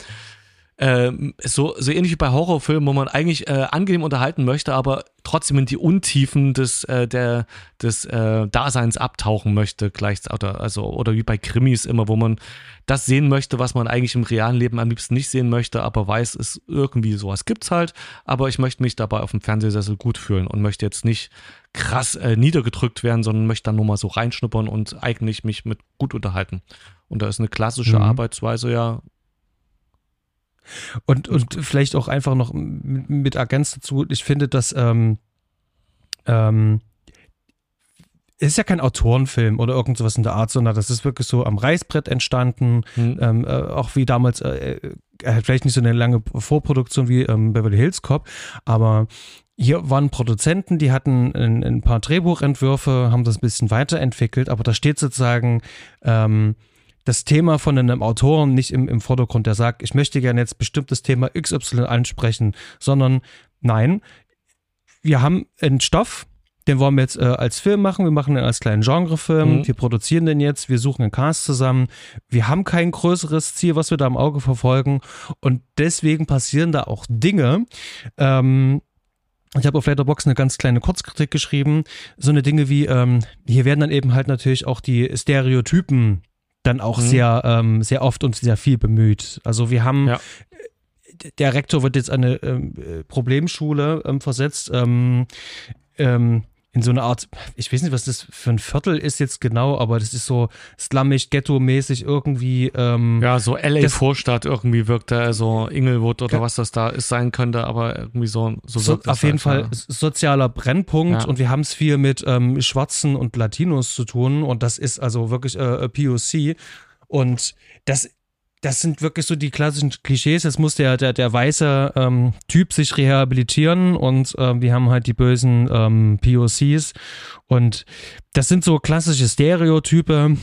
S2: äh, so, so ähnlich wie bei Horrorfilmen, wo man eigentlich äh, angenehm unterhalten möchte, aber trotzdem in die Untiefen des, äh, der, des äh, Daseins abtauchen möchte, gleich, oder, also, oder wie bei Krimis immer, wo man das sehen möchte, was man eigentlich im realen Leben am liebsten nicht sehen möchte, aber weiß, es irgendwie sowas gibt's halt, aber ich möchte mich dabei auf dem Fernsehsessel gut fühlen und möchte jetzt nicht krass äh, niedergedrückt werden, sondern möchte dann nur mal so reinschnuppern und eigentlich mich mit gut unterhalten. Und da ist eine klassische mhm. Arbeitsweise ja
S1: und, und vielleicht auch einfach noch mit, mit ergänzt dazu, ich finde, dass ähm, ähm, es ist ja kein Autorenfilm oder irgend sowas in der Art, sondern das ist wirklich so am Reißbrett entstanden, mhm. ähm, äh, auch wie damals, äh, äh, vielleicht nicht so eine lange Vorproduktion wie ähm, Beverly Hills Cop, aber hier waren Produzenten, die hatten ein, ein, paar Drehbuchentwürfe, haben das ein bisschen weiterentwickelt, aber da steht sozusagen ähm, das Thema von einem Autoren nicht im, im Vordergrund, der sagt, ich möchte gerne jetzt bestimmtes Thema XY ansprechen, sondern nein, wir haben einen Stoff, den wollen wir jetzt äh, als Film machen, wir machen den als kleinen Genrefilm, mhm. wir produzieren den jetzt, wir suchen einen Cast zusammen, wir haben kein größeres Ziel, was wir da im Auge verfolgen. Und deswegen passieren da auch Dinge, ähm, ich habe auf Letterboxd eine ganz kleine Kurzkritik geschrieben. So eine Dinge wie, ähm, hier werden dann eben halt natürlich auch die Stereotypen dann auch mhm. sehr, ähm, sehr oft und sehr viel bemüht. Also wir haben, ja. der Rektor wird jetzt eine ähm, Problemschule ähm, versetzt. Ähm, ähm, in so eine Art, ich weiß nicht, was das für ein Viertel ist jetzt genau, aber das ist so slummig, ghetto-mäßig irgendwie. Ähm,
S2: ja, so LA-Vorstadt irgendwie wirkt da, so Inglewood oder was das da ist, sein könnte, aber irgendwie so, so
S1: wirkt so, Auf jeden halt, Fall ja. sozialer Brennpunkt ja. und wir haben es viel mit ähm, Schwarzen und Latinos zu tun und das ist also wirklich äh, POC und das das sind wirklich so die klassischen Klischees. Jetzt muss der, der, der weiße ähm, Typ sich rehabilitieren und ähm, wir haben halt die bösen ähm, POCs. Und das sind so klassische Stereotype.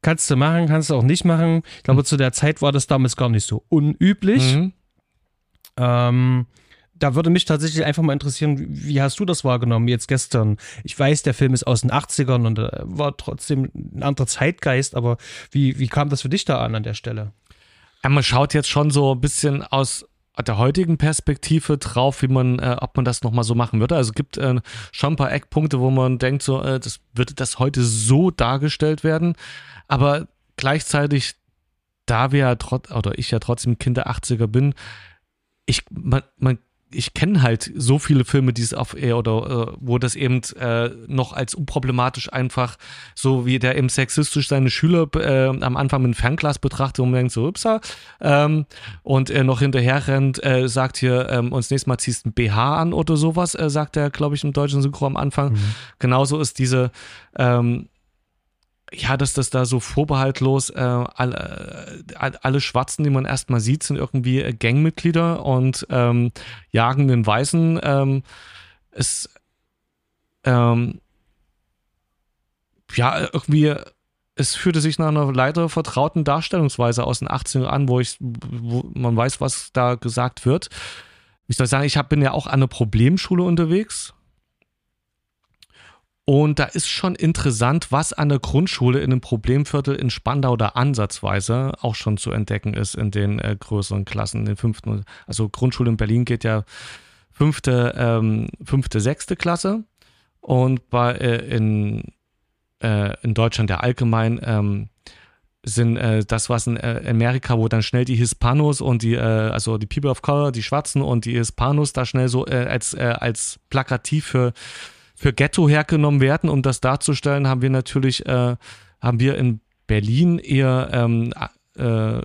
S1: Kannst du machen, kannst du auch nicht machen. Ich glaube, mhm. zu der Zeit war das damals gar nicht so unüblich. Mhm. Ähm, da würde mich tatsächlich einfach mal interessieren, wie hast du das wahrgenommen jetzt gestern? Ich weiß, der Film ist aus den 80ern und äh, war trotzdem ein anderer Zeitgeist, aber wie, wie kam das für dich da an an der Stelle?
S2: Man schaut jetzt schon so ein bisschen aus der heutigen Perspektive drauf, wie man, äh, ob man das nochmal so machen würde. Also es gibt äh, schon ein paar Eckpunkte, wo man denkt, so, äh, das würde das heute so dargestellt werden. Aber gleichzeitig, da wir ja trotz, oder ich ja trotzdem Kind der 80er bin, ich, man, man ich kenne halt so viele Filme, die es auf äh, oder äh, wo das eben äh, noch als unproblematisch einfach so wie der eben sexistisch seine Schüler äh, am Anfang mit dem Fernglas betrachtet und denkt so, upsa, ähm, und er noch hinterher rennt, äh, sagt hier, ähm, uns nächstes Mal ziehst ein BH an oder sowas, äh, sagt er, glaube ich, im deutschen Synchro am Anfang. Mhm. Genauso ist diese ähm, ja, dass das da so vorbehaltlos äh, alle, äh, alle Schwarzen, die man erstmal sieht, sind irgendwie äh, Gangmitglieder und ähm, jagen den Weißen. Ähm, es ähm, ja, irgendwie, es fühlte sich nach einer leider vertrauten Darstellungsweise aus den 80ern an, wo ich, wo man weiß, was da gesagt wird. Ich soll sagen, ich hab, bin ja auch an einer Problemschule unterwegs und da ist schon interessant, was an der Grundschule in einem Problemviertel in Spandau da ansatzweise auch schon zu entdecken ist in den äh, größeren Klassen, in den fünften. Also Grundschule in Berlin geht ja fünfte, ähm, fünfte, sechste Klasse. Und bei, äh, in, äh, in Deutschland ja allgemein ähm, sind äh, das, was in äh, Amerika, wo dann schnell die Hispanos und die, äh, also die People of Color, die Schwarzen und die Hispanos da schnell so äh, als, äh, als plakativ für für Ghetto hergenommen werden. Um das darzustellen, haben wir natürlich, äh, haben wir in Berlin eher ähm, äh,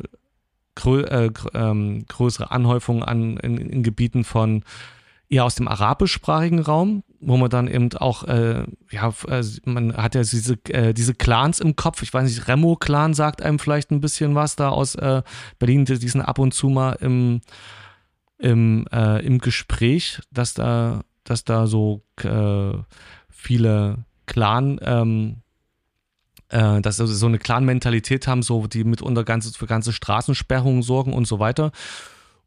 S2: grö äh, ähm, größere Anhäufungen an, in, in, Gebieten von eher aus dem arabischsprachigen Raum, wo man dann eben auch, äh, ja, äh, man hat ja diese, äh, diese Clans im Kopf. Ich weiß nicht, Remo-Clan sagt einem vielleicht ein bisschen was da aus äh, Berlin, die sind ab und zu mal im, im, äh, im Gespräch, dass da dass da so äh, viele Clan, ähm, äh, dass sie so eine Clan-Mentalität haben, so die mitunter ganze, für ganze Straßensperrungen sorgen und so weiter.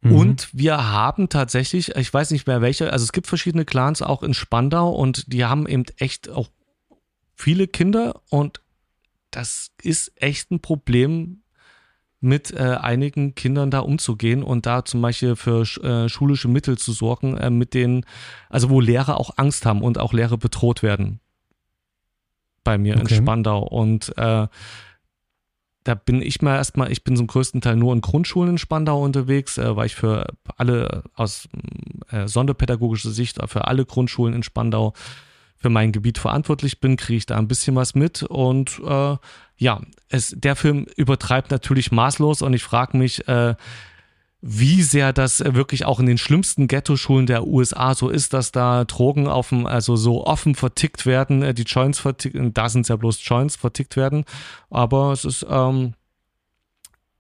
S2: Mhm. Und wir haben tatsächlich, ich weiß nicht mehr welche, also es gibt verschiedene Clans auch in Spandau und die haben eben echt auch viele Kinder und das ist echt ein Problem mit äh, einigen Kindern da umzugehen und da zum Beispiel für äh, schulische Mittel zu sorgen, äh, mit denen, also wo Lehrer auch Angst haben und auch Lehrer bedroht werden. Bei mir okay. in Spandau. Und äh, da bin ich mal erstmal, ich bin zum größten Teil nur in Grundschulen in Spandau unterwegs, äh, weil ich für alle aus äh, sonderpädagogischer Sicht für alle Grundschulen in Spandau für mein Gebiet verantwortlich bin, kriege ich da ein bisschen was mit. Und äh, ja, es, der Film übertreibt natürlich maßlos und ich frage mich, äh, wie sehr das wirklich auch in den schlimmsten Ghetto-Schulen der USA so ist, dass da Drogen auf dem, also so offen vertickt werden, äh, die Joints vertickt, da sind es ja bloß Joints vertickt werden. Aber es ist, ähm,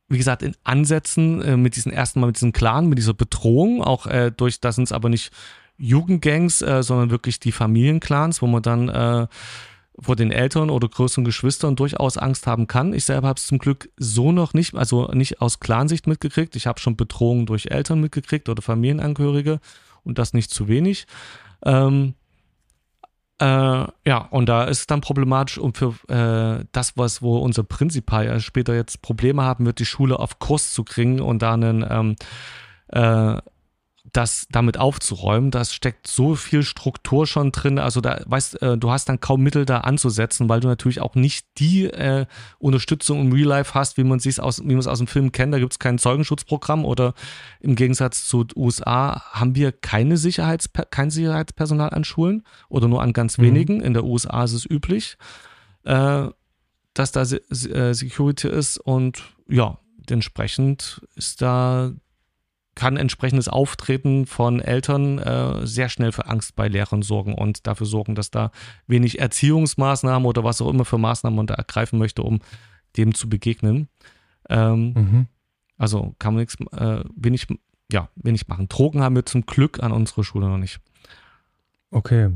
S2: wie gesagt, in Ansätzen äh, mit diesem ersten Mal mit diesem Clan, mit dieser Bedrohung, auch äh, durch, da sind es aber nicht Jugendgangs, äh, sondern wirklich die Familienclans, wo man dann äh, vor den Eltern oder größeren Geschwistern durchaus Angst haben kann. Ich selber habe es zum Glück so noch nicht, also nicht aus Clansicht mitgekriegt. Ich habe schon Bedrohungen durch Eltern mitgekriegt oder Familienangehörige und das nicht zu wenig. Ähm, äh, ja, und da ist es dann problematisch und für äh, das, was wo unser Prinzipal später jetzt Probleme haben wird, die Schule auf Kurs zu kriegen und da einen ähm, äh, das damit aufzuräumen. Das steckt so viel Struktur schon drin. Also da weißt äh, du hast dann kaum Mittel da anzusetzen, weil du natürlich auch nicht die äh, Unterstützung im Real Life hast, wie man es aus, wie man es aus dem Film kennt. Da gibt es kein Zeugenschutzprogramm oder im Gegensatz zu USA haben wir keine Sicherheits kein Sicherheitspersonal an Schulen oder nur an ganz mhm. wenigen. In der USA ist es üblich, äh, dass da äh, Security ist und ja, entsprechend ist da kann entsprechendes Auftreten von Eltern äh, sehr schnell für Angst bei Lehrern sorgen und dafür sorgen, dass da wenig Erziehungsmaßnahmen oder was auch immer für Maßnahmen man da ergreifen möchte, um dem zu begegnen. Ähm, mhm. Also kann man nichts, äh, wenig, ja, wenig machen. Drogen haben wir zum Glück an unserer Schule noch nicht.
S1: Okay.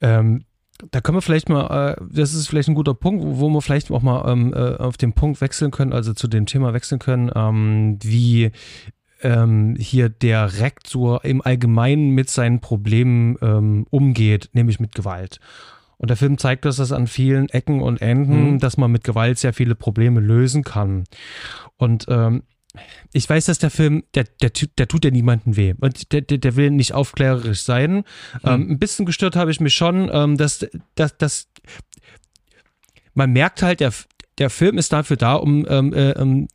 S1: Ähm, da können wir vielleicht mal, äh, das ist vielleicht ein guter Punkt, wo wir vielleicht auch mal ähm, äh, auf den Punkt wechseln können, also zu dem Thema wechseln können, ähm, wie ähm, hier der Rektor im Allgemeinen mit seinen Problemen ähm, umgeht, nämlich mit Gewalt. Und der Film zeigt uns das an vielen Ecken und Enden, mhm. dass man mit Gewalt sehr viele Probleme lösen kann. Und ähm, ich weiß, dass der Film, der, der, der tut ja niemandem weh. Und der, der, der will nicht aufklärerisch sein. Mhm. Ähm, ein bisschen gestört habe ich mich schon, ähm, dass, dass, dass man merkt halt, der, der Film ist dafür da, um ähm, äh, ähm,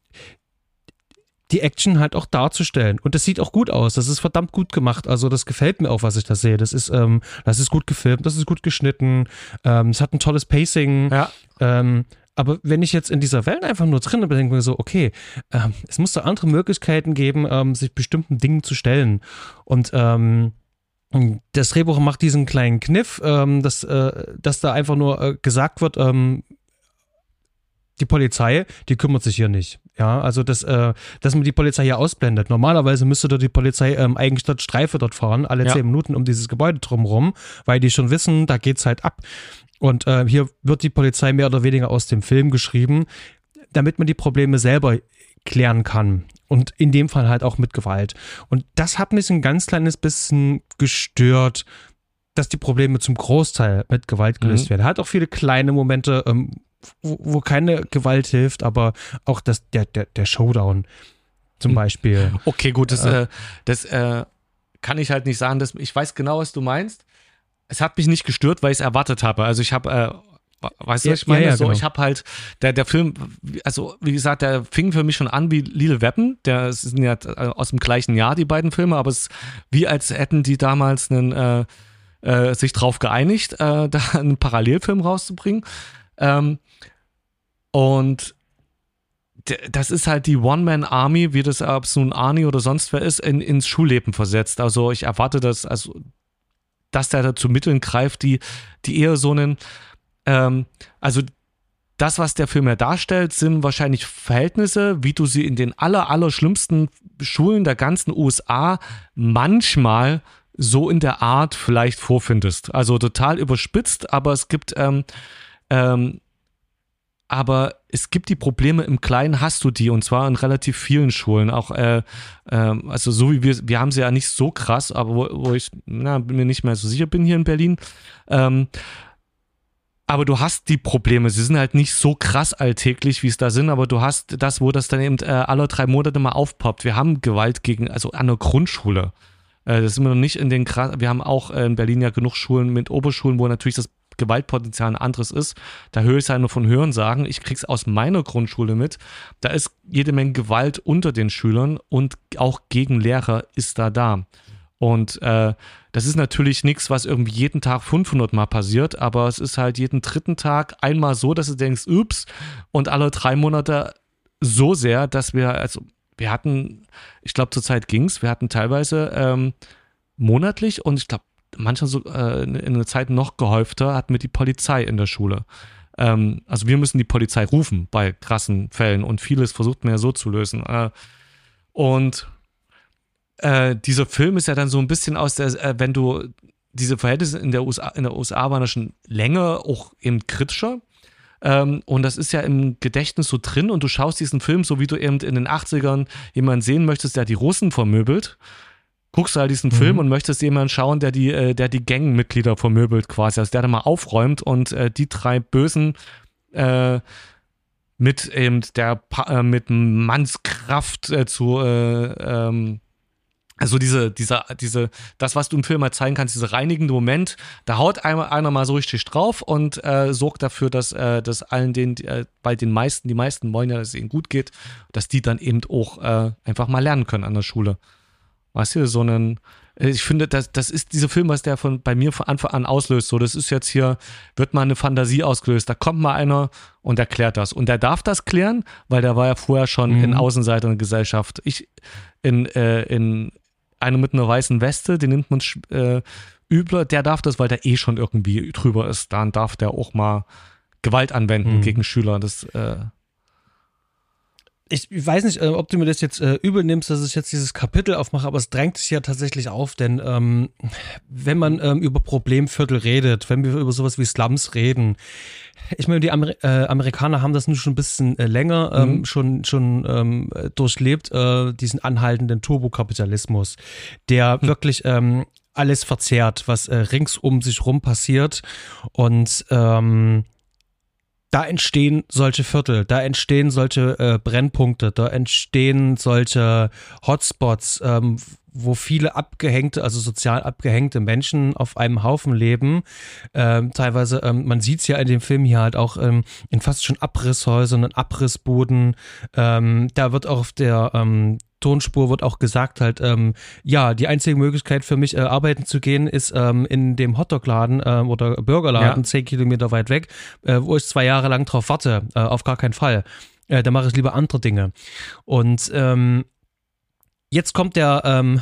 S1: die Action halt auch darzustellen. Und das sieht auch gut aus. Das ist verdammt gut gemacht. Also das gefällt mir auch, was ich da sehe. Das ist, ähm, das ist gut gefilmt, das ist gut geschnitten. Ähm, es hat ein tolles Pacing. Ja. Ähm, aber wenn ich jetzt in dieser Welt einfach nur drin bin, denke ich mir so, okay, ähm, es muss da andere Möglichkeiten geben, ähm, sich bestimmten Dingen zu stellen. Und ähm, das Drehbuch macht diesen kleinen Kniff, dass, äh, dass da einfach nur äh, gesagt wird, ähm, die Polizei, die kümmert sich hier nicht. Ja, also das, äh, dass man die Polizei hier ausblendet. Normalerweise müsste dort die Polizei ähm, eigentlich dort Streife dort fahren, alle ja. zehn Minuten um dieses Gebäude drumherum, weil die schon wissen, da geht's halt ab. Und äh, hier wird die Polizei mehr oder weniger aus dem Film geschrieben, damit man die Probleme selber klären kann. Und in dem Fall halt auch mit Gewalt. Und das hat mich ein ganz kleines bisschen gestört, dass die Probleme zum Großteil mit Gewalt gelöst mhm. werden. Er hat auch viele kleine Momente, ähm, wo, wo keine Gewalt hilft, aber auch das, der, der, der Showdown zum hm. Beispiel.
S2: Okay, gut, das, äh, das äh, kann ich halt nicht sagen. Dass, ich weiß genau, was du meinst. Es hat mich nicht gestört, weil ich es erwartet habe. Also ich habe, äh, weißt du, was ich meine? Ja, ja, so, genau. ich habe halt, der, der Film, also wie gesagt, der fing für mich schon an wie Little Weapon. Der sind ja äh, aus dem gleichen Jahr, die beiden Filme, aber es ist wie als hätten die damals einen, äh, äh, sich drauf geeinigt, äh, da einen Parallelfilm rauszubringen. Ähm, und das ist halt die One-Man-Army, wie das, ob es nun Arnie oder sonst wer ist, in, ins Schulleben versetzt. Also ich erwarte das, also, dass der da zu Mitteln greift, die, die eher so einen, ähm, also das, was der Film ja darstellt, sind wahrscheinlich Verhältnisse, wie du sie in den aller, aller schlimmsten Schulen der ganzen USA manchmal so in der Art vielleicht vorfindest. Also total überspitzt, aber es gibt ähm, ähm, aber es gibt die Probleme im Kleinen, hast du die und zwar in relativ vielen Schulen. Auch, äh, äh, also so wie wir, wir haben sie ja nicht so krass, aber wo, wo ich na, mir nicht mehr so sicher bin hier in Berlin. Ähm, aber du hast die Probleme. Sie sind halt nicht so krass alltäglich, wie es da sind, aber du hast das, wo das dann eben äh, alle drei Monate mal aufpoppt. Wir haben Gewalt gegen, also an der Grundschule. Äh, das sind wir noch nicht in den krass. Wir haben auch äh, in Berlin ja genug Schulen mit Oberschulen, wo natürlich das Gewaltpotenzial ein anderes ist. Da höre ich es ja nur von Hören sagen. Ich kriege es aus meiner Grundschule mit. Da ist jede Menge Gewalt unter den Schülern und auch gegen Lehrer ist da da. Und äh, das ist natürlich nichts, was irgendwie jeden Tag 500 Mal passiert, aber es ist halt jeden dritten Tag einmal so, dass du denkst, ups, und alle drei Monate so sehr, dass wir, also wir hatten, ich glaube zur Zeit ging es, wir hatten teilweise ähm, monatlich und ich glaube manchmal so äh, in einer Zeit noch gehäufter hatten wir die Polizei in der Schule. Ähm, also wir müssen die Polizei rufen bei krassen Fällen und vieles versucht man ja so zu lösen. Äh, und äh, dieser Film ist ja dann so ein bisschen aus der, äh, wenn du diese Verhältnisse in der USA, in der USA waren ja schon länger auch eben kritischer. Ähm, und das ist ja im Gedächtnis so drin und du schaust diesen Film, so wie du eben in den 80ern jemanden sehen möchtest, der die Russen vermöbelt guckst du halt diesen mhm. Film und möchtest jemanden schauen, der die, äh, der die Gangmitglieder vermöbelt quasi, also der da mal aufräumt und äh, die drei Bösen äh, mit eben der äh, mit Mannskraft äh, zu äh, ähm, also diese, diese, diese, das, was du im Film mal zeigen kannst, dieser reinigende Moment, da haut einer, einer mal so richtig drauf und äh, sorgt dafür, dass, äh, dass allen den, äh, bei den meisten, die meisten wollen ja, dass es ihnen gut geht, dass die dann eben auch einfach mal lernen können an der Schule. Weißt du, so einen, äh, ich finde, das, das ist dieser Film, was der von bei mir von Anfang an auslöst. So, das ist jetzt hier, wird mal eine Fantasie ausgelöst. Da kommt mal einer und erklärt das. Und der darf das klären, weil der war ja vorher schon mhm. in Außenseiter der Gesellschaft. Ich, in, äh, in einer mit einer weißen Weste, den nimmt man äh, übler, der darf das, weil der eh schon irgendwie drüber ist. Dann darf der auch mal Gewalt anwenden mhm. gegen Schüler. Das, äh,
S1: ich weiß nicht, äh, ob du mir das jetzt äh, übel nimmst, dass ich jetzt dieses Kapitel aufmache, aber es drängt sich ja tatsächlich auf, denn ähm, wenn man ähm, über Problemviertel redet, wenn wir über sowas wie Slums reden, ich meine, die Amer äh, Amerikaner haben das nun schon ein bisschen äh, länger ähm, mhm. schon, schon ähm, durchlebt, äh, diesen anhaltenden Turbokapitalismus, der mhm. wirklich ähm, alles verzehrt, was äh, rings um sich rum passiert und ähm, da entstehen solche Viertel, da entstehen solche äh, Brennpunkte, da entstehen solche Hotspots, ähm, wo viele abgehängte, also sozial abgehängte Menschen auf einem Haufen leben. Ähm, teilweise, ähm, man sieht es ja in dem Film hier halt auch ähm, in fast schon Abrisshäusern und Abrissbuden. Ähm, da wird auch auf der ähm, Tonspur wird auch gesagt halt, ähm, ja, die einzige Möglichkeit für mich, äh, arbeiten zu gehen, ist ähm, in dem Hotdog-Laden äh, oder Burgerladen, ja. zehn Kilometer weit weg, äh, wo ich zwei Jahre lang drauf warte. Äh, auf gar keinen Fall. Äh, da mache ich lieber andere Dinge. Und ähm, jetzt kommt der, ähm,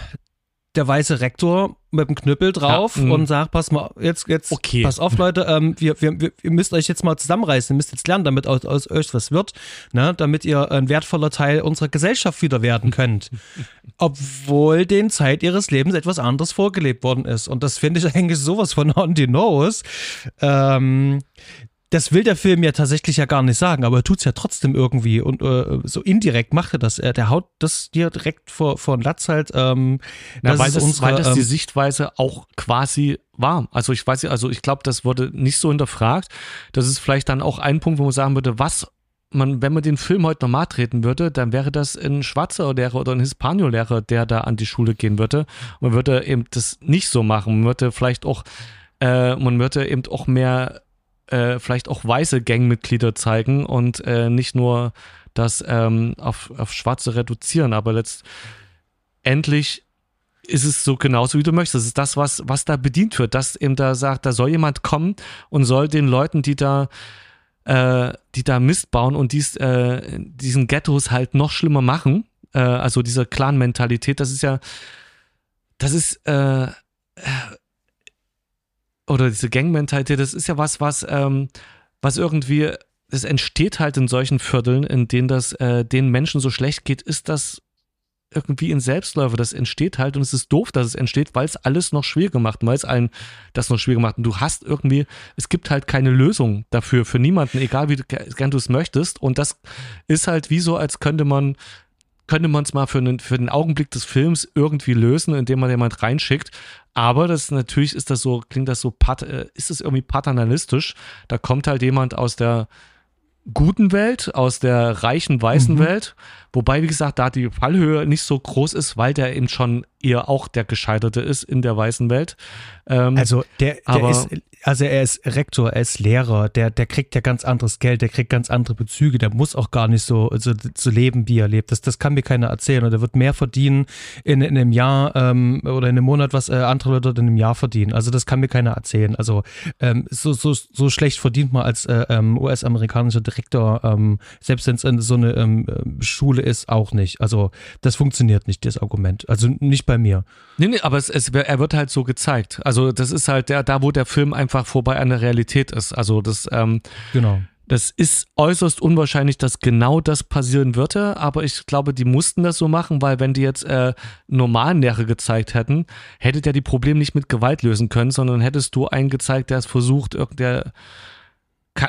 S1: der weiße Rektor mit dem Knüppel drauf ja, mhm. und sagt, pass mal, jetzt, jetzt, okay. pass auf, Leute, ähm, wir, wir, wir, ihr müsst euch jetzt mal zusammenreißen, ihr müsst jetzt lernen, damit aus, aus euch was wird, ne, damit ihr ein wertvoller Teil unserer Gesellschaft wieder werden könnt. Obwohl den Zeit ihres Lebens etwas anderes vorgelebt worden ist. Und das finde ich eigentlich sowas von on the nose. Ähm, das will der Film ja tatsächlich ja gar nicht sagen, aber er tut es ja trotzdem irgendwie und äh, so indirekt macht er das. Er, der haut das dir direkt vor, vor den Latz halt. Ähm,
S2: Na, das weil, das, unsere, weil das die ähm, Sichtweise auch quasi war. Also ich weiß, also ich glaube, das wurde nicht so hinterfragt. Das ist vielleicht dann auch ein Punkt, wo man sagen würde, was man, wenn man den Film heute normal treten würde, dann wäre das ein schwarzer Lehrer oder ein Hispanio-Lehrer, der da an die Schule gehen würde. Man würde eben das nicht so machen. Man würde vielleicht auch, äh, man würde eben auch mehr äh, vielleicht auch weiße Gangmitglieder zeigen und äh, nicht nur das ähm, auf, auf Schwarze reduzieren. Aber letztendlich ist es so genauso, wie du möchtest. Das ist das, was, was da bedient wird, dass eben da sagt, da soll jemand kommen und soll den Leuten, die da äh, die da Mist bauen und dies, äh, diesen Ghettos halt noch schlimmer machen. Äh, also diese Clan-Mentalität, das ist ja, das ist äh, oder diese Gang-Mentalität, das ist ja was, was, ähm, was irgendwie, es entsteht halt in solchen Vierteln, in denen das äh, den Menschen so schlecht geht, ist das irgendwie in Selbstläufe. Das entsteht halt und es ist doof, dass es entsteht, weil es alles noch schwieriger macht, weil es allen das noch schwieriger macht. Und du hast irgendwie, es gibt halt keine Lösung dafür, für niemanden, egal wie gern du es möchtest. Und das ist halt wie so, als könnte man könnte man es mal für einen, für den Augenblick des Films irgendwie lösen, indem man jemand reinschickt. Aber das natürlich ist das so, klingt das so, äh, ist es irgendwie paternalistisch. Da kommt halt jemand aus der guten Welt, aus der reichen weißen mhm. Welt. Wobei, wie gesagt, da die Fallhöhe nicht so groß ist, weil der eben schon eher auch der Gescheiterte ist in der weißen Welt.
S1: Ähm, also der, der ist also er ist Rektor, er ist Lehrer, der, der kriegt ja ganz anderes Geld, der kriegt ganz andere Bezüge, der muss auch gar nicht so, so, so leben, wie er lebt. Das, das kann mir keiner erzählen. Und er wird mehr verdienen in, in einem Jahr ähm, oder in einem Monat, was äh, andere Leute in einem Jahr verdienen. Also das kann mir keiner erzählen. Also ähm, so, so, so schlecht verdient man als äh, ähm, US-amerikanischer Direktor, ähm, selbst wenn es so eine ähm, Schule ist, auch nicht. Also das funktioniert nicht, das Argument. Also nicht bei mir.
S2: Nee, nee, aber es, es, er wird halt so gezeigt. Also das ist halt der, da, wo der Film einfach vorbei an der Realität ist. Also das, ähm,
S1: genau.
S2: Das ist äußerst unwahrscheinlich, dass genau das passieren würde, aber ich glaube, die mussten das so machen, weil wenn die jetzt äh, normalen Lehre gezeigt hätten, hättet ihr die Probleme nicht mit Gewalt lösen können, sondern hättest du einen gezeigt, der es versucht, irgendein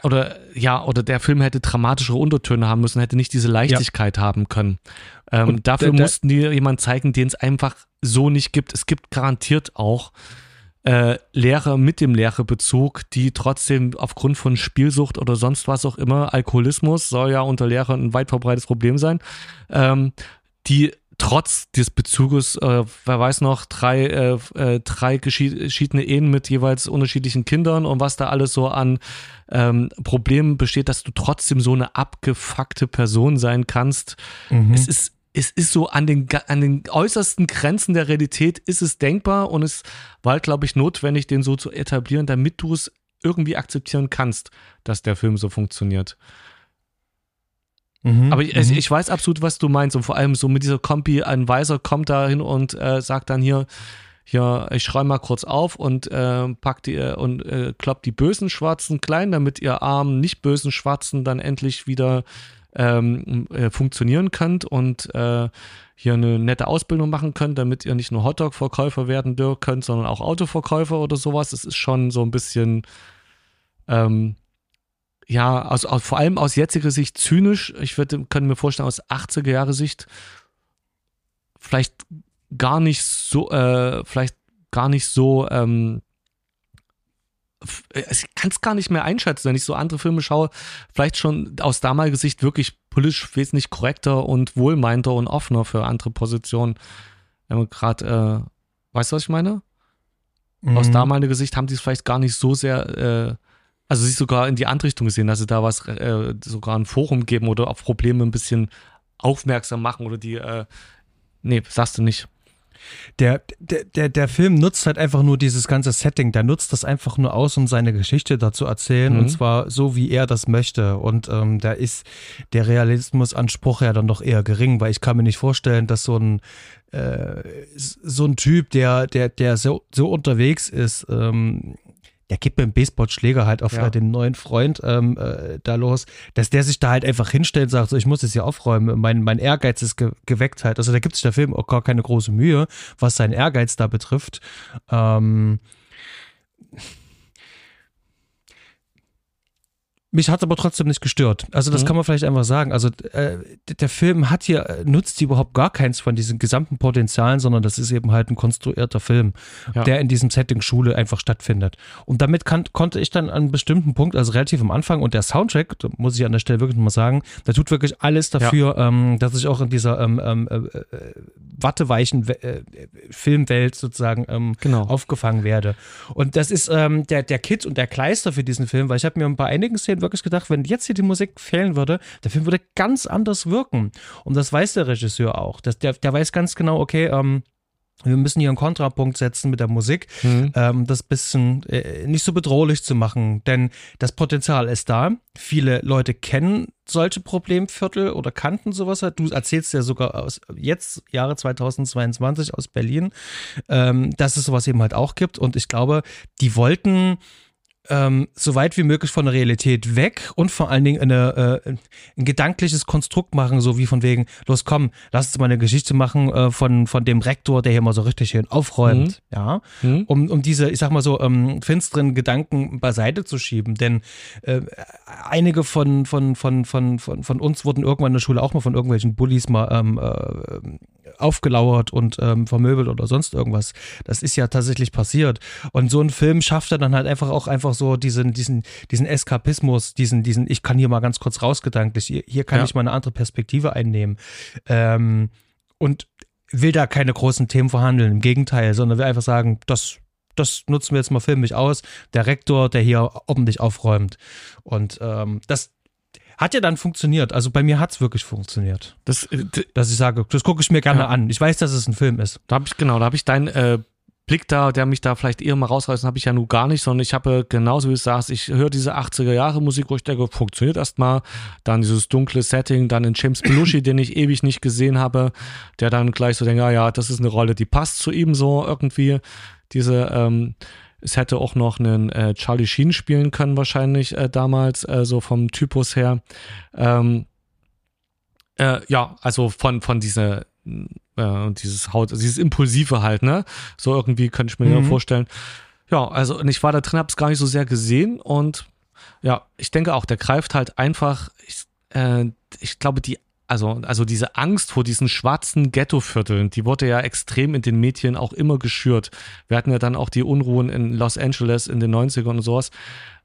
S2: oder ja, oder der Film hätte dramatischere Untertöne haben müssen, hätte nicht diese Leichtigkeit ja. haben können. Ähm, dafür der, der, mussten die jemand zeigen, den es einfach so nicht gibt. Es gibt garantiert auch äh, Lehrer mit dem Lehrerbezug, die trotzdem aufgrund von Spielsucht oder sonst was auch immer, Alkoholismus soll ja unter Lehrern ein weit verbreitetes Problem sein, ähm, die trotz des Bezuges, äh, wer weiß noch, drei, äh, äh, drei geschiedene Ehen mit jeweils unterschiedlichen Kindern und was da alles so an ähm, Problemen besteht, dass du trotzdem so eine abgefuckte Person sein kannst. Mhm. Es ist es ist so an den, an den äußersten Grenzen der Realität ist es denkbar und es war, glaube ich, notwendig, den so zu etablieren, damit du es irgendwie akzeptieren kannst, dass der Film so funktioniert. Mhm, Aber ich, mhm. ich, weiß absolut, was du meinst. Und vor allem so mit dieser Kompi, ein Weiser kommt da hin und äh, sagt dann hier, ja, ich schreibe mal kurz auf und äh, packt die äh, und äh, kloppt die bösen Schwarzen klein, damit ihr armen, nicht bösen Schwarzen dann endlich wieder ähm, äh, funktionieren könnt und äh, hier eine nette Ausbildung machen könnt, damit ihr nicht nur Hotdog-Verkäufer werden könnt, sondern auch Autoverkäufer oder sowas. Es ist schon so ein bisschen, ähm, ja, aus, aus, vor allem aus jetziger Sicht zynisch. Ich würde, könnte mir vorstellen, aus 80er Jahre Sicht vielleicht gar nicht so, äh, vielleicht gar nicht so, ähm, ich kann es gar nicht mehr einschätzen, wenn ich so andere Filme schaue, vielleicht schon aus damaliger Sicht wirklich politisch wesentlich korrekter und wohlmeinter und offener für andere Positionen. Wenn man gerade, äh, weißt du, was ich meine? Mhm. Aus damaliger Sicht haben die es vielleicht gar nicht so sehr, äh, also sich sogar in die andere Richtung gesehen, dass sie da was, äh, sogar ein Forum geben oder auf Probleme ein bisschen aufmerksam machen oder die, äh, nee, sagst du nicht.
S1: Der, der, der, der Film nutzt halt einfach nur dieses ganze Setting. Der nutzt das einfach nur aus, um seine Geschichte dazu erzählen. Mhm. Und zwar so, wie er das möchte. Und ähm, da ist der Realismusanspruch ja dann doch eher gering, weil ich kann mir nicht vorstellen, dass so ein äh, so ein Typ, der, der, der so, so unterwegs ist, ähm, der gibt mit dem Baseballschläger halt auf ja. äh, den neuen Freund ähm, äh, da los, dass der sich da halt einfach hinstellt und sagt, so, ich muss es hier aufräumen, mein, mein Ehrgeiz ist ge geweckt halt. Also da gibt sich der Film auch gar keine große Mühe, was seinen Ehrgeiz da betrifft. Ähm, Mich hat es aber trotzdem nicht gestört. Also das mhm. kann man vielleicht einfach sagen. Also äh, der Film hat hier, äh, nutzt überhaupt gar keins von diesen gesamten Potenzialen, sondern das ist eben halt ein konstruierter Film, ja. der in diesem Setting Schule einfach stattfindet. Und damit kann, konnte ich dann an einem bestimmten Punkt, also relativ am Anfang, und der Soundtrack, da muss ich an der Stelle wirklich mal sagen, der tut wirklich alles dafür, ja. ähm, dass ich auch in dieser ähm, ähm, äh, äh watteweichen äh, Filmwelt sozusagen ähm, genau. aufgefangen werde. Und das ist ähm, der, der Kit und der Kleister für diesen Film, weil ich habe mir bei einigen Szenen wirklich gedacht, wenn jetzt hier die Musik fehlen würde, der Film würde ganz anders wirken. Und das weiß der Regisseur auch. Das, der, der weiß ganz genau, okay, ähm, wir müssen hier einen Kontrapunkt setzen mit der Musik, mhm. ähm, das bisschen äh, nicht so bedrohlich zu machen, denn das Potenzial ist da. Viele Leute kennen solche Problemviertel oder kannten sowas. Du erzählst ja sogar aus jetzt, Jahre 2022 aus Berlin, ähm, dass es sowas eben halt auch gibt. Und ich glaube, die wollten ähm, so weit wie möglich von der Realität weg und vor allen Dingen eine, äh, ein gedankliches Konstrukt machen, so wie von wegen, los komm, lass uns mal eine Geschichte machen äh, von, von dem Rektor, der hier mal so richtig schön aufräumt, mhm. ja, mhm. Um, um diese, ich sag mal so, ähm, finsteren Gedanken beiseite zu schieben, denn äh, einige von, von, von, von, von, von uns wurden irgendwann in der Schule auch mal von irgendwelchen Bullies mal ähm, äh, aufgelauert und ähm, vermöbelt oder sonst irgendwas. Das ist ja tatsächlich passiert. Und so ein Film schafft er dann halt einfach auch einfach so diesen, diesen, diesen Eskapismus, diesen, diesen, ich kann hier mal ganz kurz rausgedanklich, hier kann ja. ich mal eine andere Perspektive einnehmen. Ähm, und will da keine großen Themen verhandeln, im Gegenteil, sondern will einfach sagen, das, das nutzen wir jetzt mal filmisch aus. Der Rektor, der hier ordentlich aufräumt. Und ähm, das, hat ja dann funktioniert. Also bei mir hat es wirklich funktioniert. Das, äh, dass ich sage, das gucke ich mir gerne ja. an. Ich weiß, dass es ein Film ist.
S2: Da habe ich, genau, da habe ich deinen äh, Blick da, der mich da vielleicht eher mal rausreißt, habe ich ja nun gar nicht, sondern ich habe genauso wie du sagst, ich höre diese 80er Jahre Musik, wo ich denke, funktioniert erstmal. Dann dieses dunkle Setting, dann den James Belushi, den ich ewig nicht gesehen habe, der dann gleich so denkt, ja, ja, das ist eine Rolle, die passt zu ihm so irgendwie. Diese, ähm, es hätte auch noch einen äh, Charlie Sheen spielen können, wahrscheinlich äh, damals, äh, so vom Typus her. Ähm, äh, ja, also von, von dieser, äh, dieses Haut, dieses Impulsive halt, ne? So irgendwie könnte ich mir mhm. vorstellen. Ja, also und ich war da drin, habe es gar nicht so sehr gesehen und ja, ich denke auch, der greift halt einfach, ich, äh, ich glaube, die also, also diese Angst vor diesen schwarzen Ghettovierteln, die wurde ja extrem in den Medien auch immer geschürt. Wir hatten ja dann auch die Unruhen in Los Angeles in den 90ern und sowas.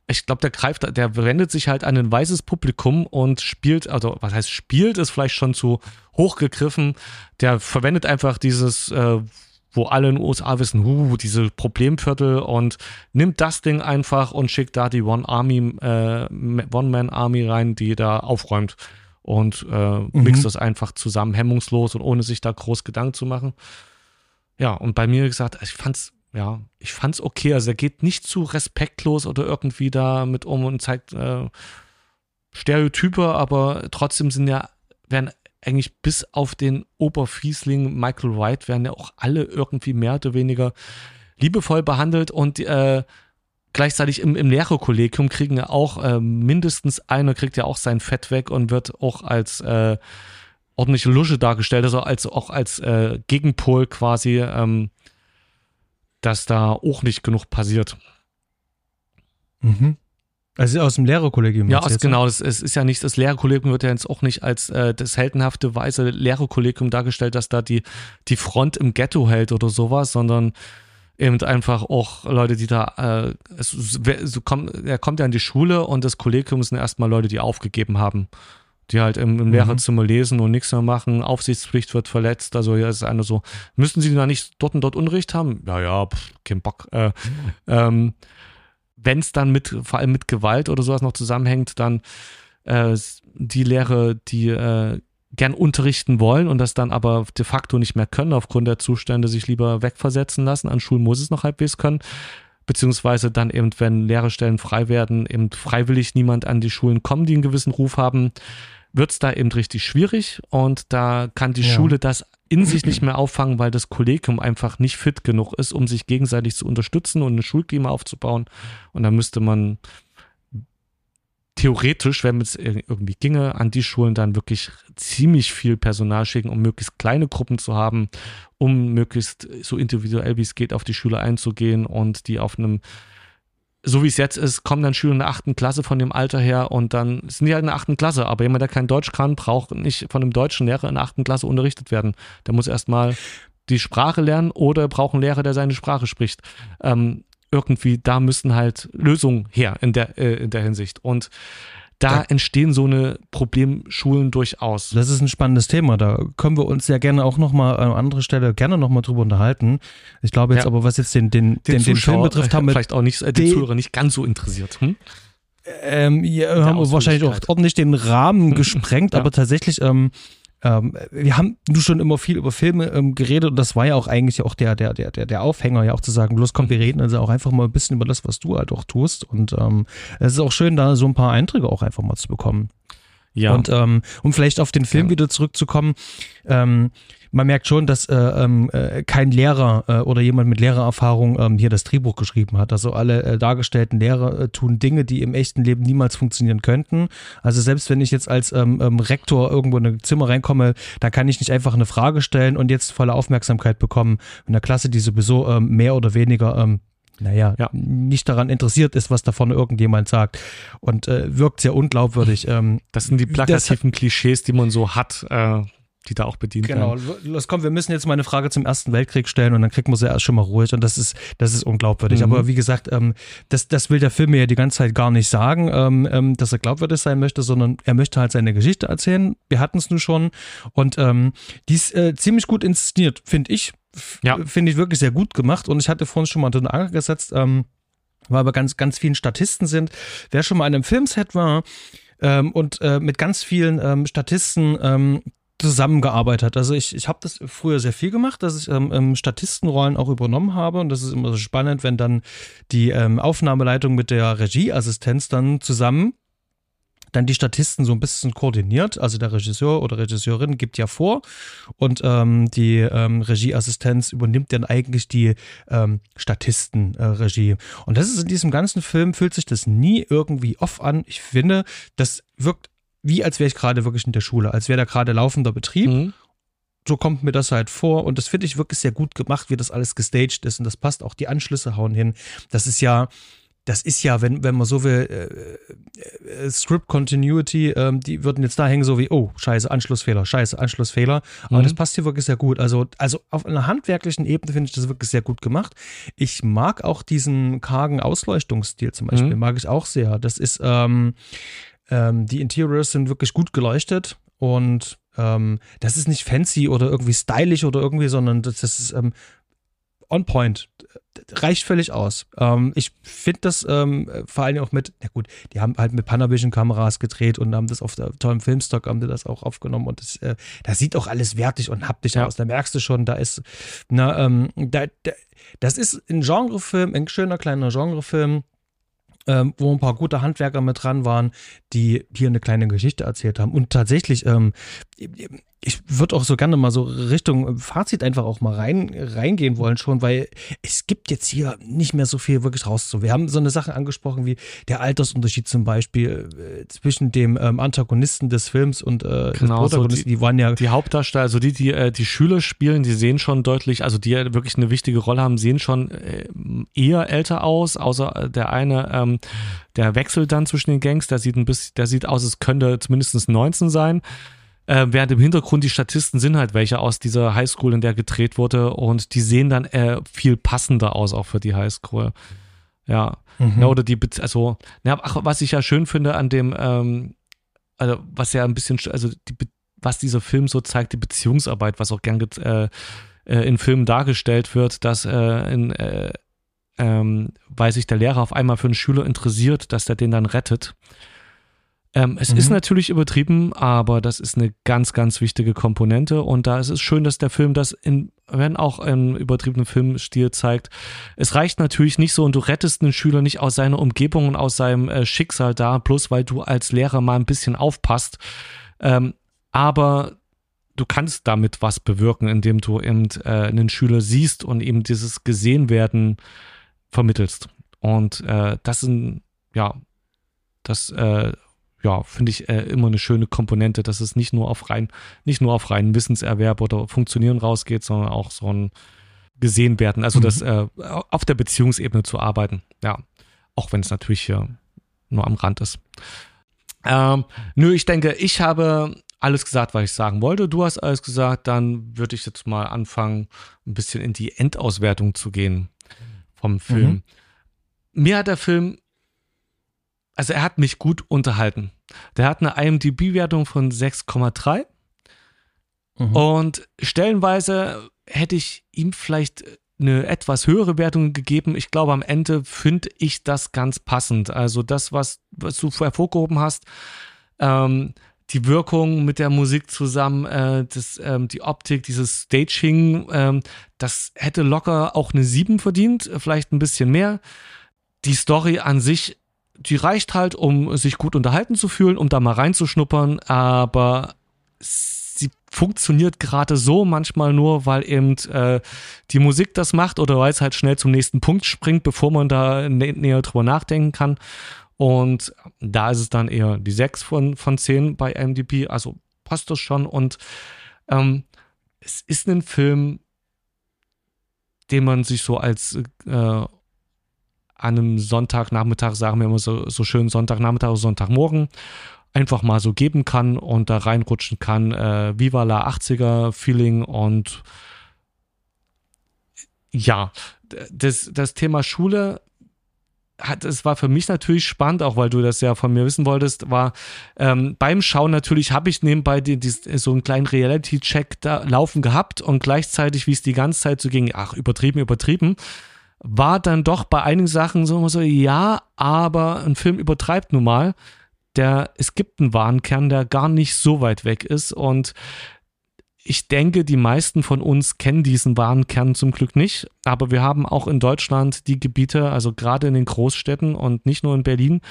S2: Ich glaube, der greift, der wendet sich halt an ein weißes Publikum und spielt, also was heißt spielt, ist vielleicht schon zu hochgegriffen. Der verwendet einfach dieses, äh, wo alle in den USA wissen, huh, diese Problemviertel und nimmt das Ding einfach und schickt da die One Army, äh, One Man Army rein, die da aufräumt und äh, mhm. mixt das einfach zusammen, hemmungslos und ohne sich da groß Gedanken zu machen. Ja, und bei mir gesagt, ich fand's, ja, ich fand's okay. Also er geht nicht zu respektlos oder irgendwie da mit um und zeigt äh, Stereotype, aber trotzdem sind ja, werden eigentlich bis auf den Oberfiesling Michael White werden ja auch alle irgendwie mehr oder weniger liebevoll behandelt und äh, gleichzeitig im, im Lehrerkollegium kriegen ja auch äh, mindestens einer kriegt ja auch sein Fett weg und wird auch als äh, ordentliche Lusche dargestellt, also als auch als äh, Gegenpol quasi, ähm, dass da auch nicht genug passiert.
S1: Mhm. Also aus dem Lehrerkollegium.
S2: Ja, aus, genau. Es, es ist ja nicht, das Lehrerkollegium wird ja jetzt auch nicht als äh, das heldenhafte weiße Lehrerkollegium dargestellt, dass da die, die Front im Ghetto hält oder sowas, sondern eben einfach auch Leute, die da, äh, es, so kommt, er kommt ja in die Schule und das Kollegium sind erstmal Leute, die aufgegeben haben, die halt im, im mhm. Lehrerzimmer lesen und nichts mehr machen, Aufsichtspflicht wird verletzt, also ja, ist einer so, müssen sie da nicht dort und dort Unrecht haben? Ja, ja, pff, kein Bock. Äh, mhm. ähm, Wenn es dann mit, vor allem mit Gewalt oder sowas noch zusammenhängt, dann äh, die Lehre, die äh, gern unterrichten wollen und das dann aber de facto nicht mehr können, aufgrund der Zustände sich lieber wegversetzen lassen. An Schulen muss es noch halbwegs können. Beziehungsweise dann eben, wenn Lehrerstellen frei werden, eben freiwillig niemand an die Schulen kommen, die einen gewissen Ruf haben, wird es da eben richtig schwierig und da kann die ja. Schule das in sich nicht mehr auffangen, weil das Kollegium einfach nicht fit genug ist, um sich gegenseitig zu unterstützen und ein Schulklima aufzubauen. Und da müsste man theoretisch, wenn es irgendwie ginge, an die Schulen dann wirklich ziemlich viel Personal schicken, um möglichst kleine Gruppen zu haben, um möglichst so individuell wie es geht auf die Schüler einzugehen und die auf einem so wie es jetzt ist, kommen dann Schüler in der achten Klasse von dem Alter her und dann sind die halt in der achten Klasse. Aber jemand, der kein Deutsch kann, braucht nicht von einem deutschen Lehrer in der achten Klasse unterrichtet werden. Der muss erstmal die Sprache lernen oder braucht einen Lehrer, der seine Sprache spricht. Ähm, irgendwie, da müssen halt Lösungen her in der, äh, in der Hinsicht. Und da, da entstehen so eine Problemschulen durchaus.
S1: Das ist ein spannendes Thema. Da können wir uns ja gerne auch nochmal an anderer Stelle gerne nochmal drüber unterhalten. Ich glaube jetzt ja. aber, was jetzt den, den, den, den, den Film betrifft, haben wir
S2: vielleicht auch nicht, äh, die Zuhörer nicht ganz so interessiert. Hm?
S1: Ähm, ja, haben wir wahrscheinlich auch ordentlich den Rahmen gesprengt, ja. aber tatsächlich ähm, ähm, wir haben nur schon immer viel über Filme ähm, geredet und das war ja auch eigentlich auch der, der, der, der Aufhänger, ja auch zu sagen, bloß komm, wir reden also auch einfach mal ein bisschen über das, was du halt auch tust. Und ähm, es ist auch schön, da so ein paar Einträge auch einfach mal zu bekommen. Ja. Und ähm, um vielleicht auf den Film ja. wieder zurückzukommen, ähm, man merkt schon, dass äh, ähm, äh, kein Lehrer äh, oder jemand mit Lehrererfahrung ähm, hier das Drehbuch geschrieben hat. Also alle äh, dargestellten Lehrer äh, tun Dinge, die im echten Leben niemals funktionieren könnten. Also selbst wenn ich jetzt als ähm, ähm, Rektor irgendwo in ein Zimmer reinkomme, da kann ich nicht einfach eine Frage stellen und jetzt volle Aufmerksamkeit bekommen in der Klasse, die sowieso ähm, mehr oder weniger ähm, naja, ja. nicht daran interessiert ist, was da vorne irgendjemand sagt. Und äh, wirkt sehr unglaubwürdig. Ähm,
S2: das sind die plakativen Klischees, die man so hat. Äh, die da auch bedient
S1: genau. werden. Genau, los komm, wir müssen jetzt mal eine Frage zum Ersten Weltkrieg stellen und dann kriegt man sie erst schon mal ruhig und das ist, das ist unglaubwürdig. Mhm. Aber wie gesagt, ähm, das, das will der Film mir ja die ganze Zeit gar nicht sagen, ähm, ähm, dass er glaubwürdig sein möchte, sondern er möchte halt seine Geschichte erzählen. Wir hatten es nun schon und ähm, die ist äh, ziemlich gut inszeniert, finde ich. Ja. Finde ich wirklich sehr gut gemacht und ich hatte vorhin schon mal den Anker gesetzt, ähm, weil wir ganz, ganz vielen Statisten sind. Wer schon mal in einem Filmset war, ähm, und äh, mit ganz vielen ähm, Statisten ähm, zusammengearbeitet hat. Also ich, ich habe das früher sehr viel gemacht, dass ich ähm, ähm, Statistenrollen auch übernommen habe und das ist immer so spannend, wenn dann die ähm, Aufnahmeleitung mit der Regieassistenz dann zusammen dann die Statisten so ein bisschen koordiniert. Also der Regisseur oder Regisseurin gibt ja vor und ähm, die ähm, Regieassistenz übernimmt dann eigentlich die ähm, Statistenregie. Äh, und das ist in diesem ganzen Film, fühlt sich das nie irgendwie off an. Ich finde, das wirkt wie als wäre ich gerade wirklich in der Schule, als wäre da gerade laufender Betrieb. Mhm. So kommt mir das halt vor und das finde ich wirklich sehr gut gemacht, wie das alles gestaged ist und das passt auch. Die Anschlüsse hauen hin. Das ist ja, das ist ja, wenn, wenn man so will, äh, äh, Script Continuity, ähm, die würden jetzt da hängen, so wie, oh, scheiße, Anschlussfehler, scheiße, Anschlussfehler. Aber mhm. das passt hier wirklich sehr gut. Also, also auf einer handwerklichen Ebene finde ich das wirklich sehr gut gemacht. Ich mag auch diesen kargen Ausleuchtungsstil zum Beispiel, mhm. mag ich auch sehr. Das ist, ähm, ähm, die Interiors sind wirklich gut geleuchtet und ähm, das ist nicht fancy oder irgendwie stylisch oder irgendwie, sondern das, das ist ähm, on point. Reicht völlig aus. Ähm, ich finde das ähm, vor allem auch mit, na gut, die haben halt mit Panavision-Kameras gedreht und haben das auf der tollen Filmstock, haben die das auch aufgenommen und das, äh, das sieht auch alles wertig und haptisch ja. aus. Da merkst du schon, da ist, na, ähm, da, da, das ist ein Genrefilm, ein schöner kleiner Genrefilm ähm, wo ein paar gute Handwerker mit dran waren, die hier eine kleine Geschichte erzählt haben. Und tatsächlich, ähm, ich würde auch so gerne mal so Richtung Fazit einfach auch mal rein, reingehen wollen schon, weil es gibt jetzt hier nicht mehr so viel wirklich rauszu. Wir haben so eine Sache angesprochen wie der Altersunterschied zum Beispiel äh, zwischen dem ähm, Antagonisten des Films und äh,
S2: genau, des Protagonisten. So die, die, waren ja die Hauptdarsteller, also die, die äh, die Schüler spielen, die sehen schon deutlich, also die ja wirklich eine wichtige Rolle haben, sehen schon äh, eher älter aus, außer der eine, ähm, der wechselt dann zwischen den Gangs, der sieht ein bisschen, der sieht aus, es könnte zumindest 19 sein. Äh, während im Hintergrund die Statisten sind halt welche aus dieser Highschool, in der gedreht wurde und die sehen dann äh, viel passender aus auch für die Highschool. Ja. Mhm. ja oder die, also, ja, ach, was ich ja schön finde an dem, ähm, also was ja ein bisschen, also die, was dieser Film so zeigt, die Beziehungsarbeit, was auch gern äh, äh, in Filmen dargestellt wird, dass äh, in, äh, ähm, weil sich der Lehrer auf einmal für einen Schüler interessiert, dass der den dann rettet. Ähm, es mhm. ist natürlich übertrieben, aber das ist eine ganz, ganz wichtige Komponente. Und da ist es schön, dass der Film das in, wenn auch im übertriebenen Filmstil zeigt. Es reicht natürlich nicht so und du rettest einen Schüler nicht aus seiner Umgebung und aus seinem äh, Schicksal da, bloß weil du als Lehrer mal ein bisschen aufpasst. Ähm, aber du kannst damit was bewirken, indem du eben äh, einen Schüler siehst und eben dieses Gesehenwerden vermittelst. Und äh, das sind, ja, das äh, ja, finde ich äh, immer eine schöne Komponente, dass es nicht nur auf rein, nicht nur auf reinen Wissenserwerb oder Funktionieren rausgeht, sondern auch so ein gesehen werden, also mhm. das äh, auf der Beziehungsebene zu arbeiten. Ja, auch wenn es natürlich hier nur am Rand ist. Ähm, nö, ich denke, ich habe alles gesagt, was ich sagen wollte. Du hast alles gesagt. Dann würde ich jetzt mal anfangen, ein bisschen in die Endauswertung zu gehen vom Film. Mhm. Mir hat der Film also er hat mich gut unterhalten. Der hat eine IMDb-Wertung von 6,3. Mhm. Und stellenweise hätte ich ihm vielleicht eine etwas höhere Wertung gegeben. Ich glaube, am Ende finde ich das ganz passend. Also das, was, was du hervorgehoben hast, ähm, die Wirkung mit der Musik zusammen, äh, das, ähm, die Optik, dieses Staging, ähm, das hätte locker auch eine 7 verdient, vielleicht ein bisschen mehr. Die Story an sich die reicht halt, um sich gut unterhalten zu fühlen, um da mal reinzuschnuppern, aber sie funktioniert gerade so manchmal nur, weil eben äh, die Musik das macht oder weil es halt schnell zum nächsten Punkt springt, bevor man da nä näher drüber nachdenken kann. Und da ist es dann eher die 6 von, von 10 bei MDB, also passt das schon. Und ähm, es ist ein Film, den man sich so als äh, an einem Sonntagnachmittag, sagen wir immer so, so schön Sonntagnachmittag oder Sonntagmorgen, einfach mal so geben kann und da reinrutschen kann. Äh, Viva la 80er Feeling und ja, das, das Thema Schule es war für mich natürlich spannend, auch weil du das ja von mir wissen wolltest, war ähm, beim Schauen natürlich habe ich nebenbei die, die, so einen kleinen Reality-Check da laufen gehabt und gleichzeitig, wie es die ganze Zeit so ging, ach, übertrieben, übertrieben, war dann doch bei einigen Sachen so, so ja, aber ein Film übertreibt nun mal. Der, es gibt einen wahren Kern, der gar nicht so weit weg ist und ich denke, die meisten von uns kennen diesen wahren Kern zum Glück nicht, aber wir haben auch in Deutschland die Gebiete, also gerade in den Großstädten und nicht nur in Berlin,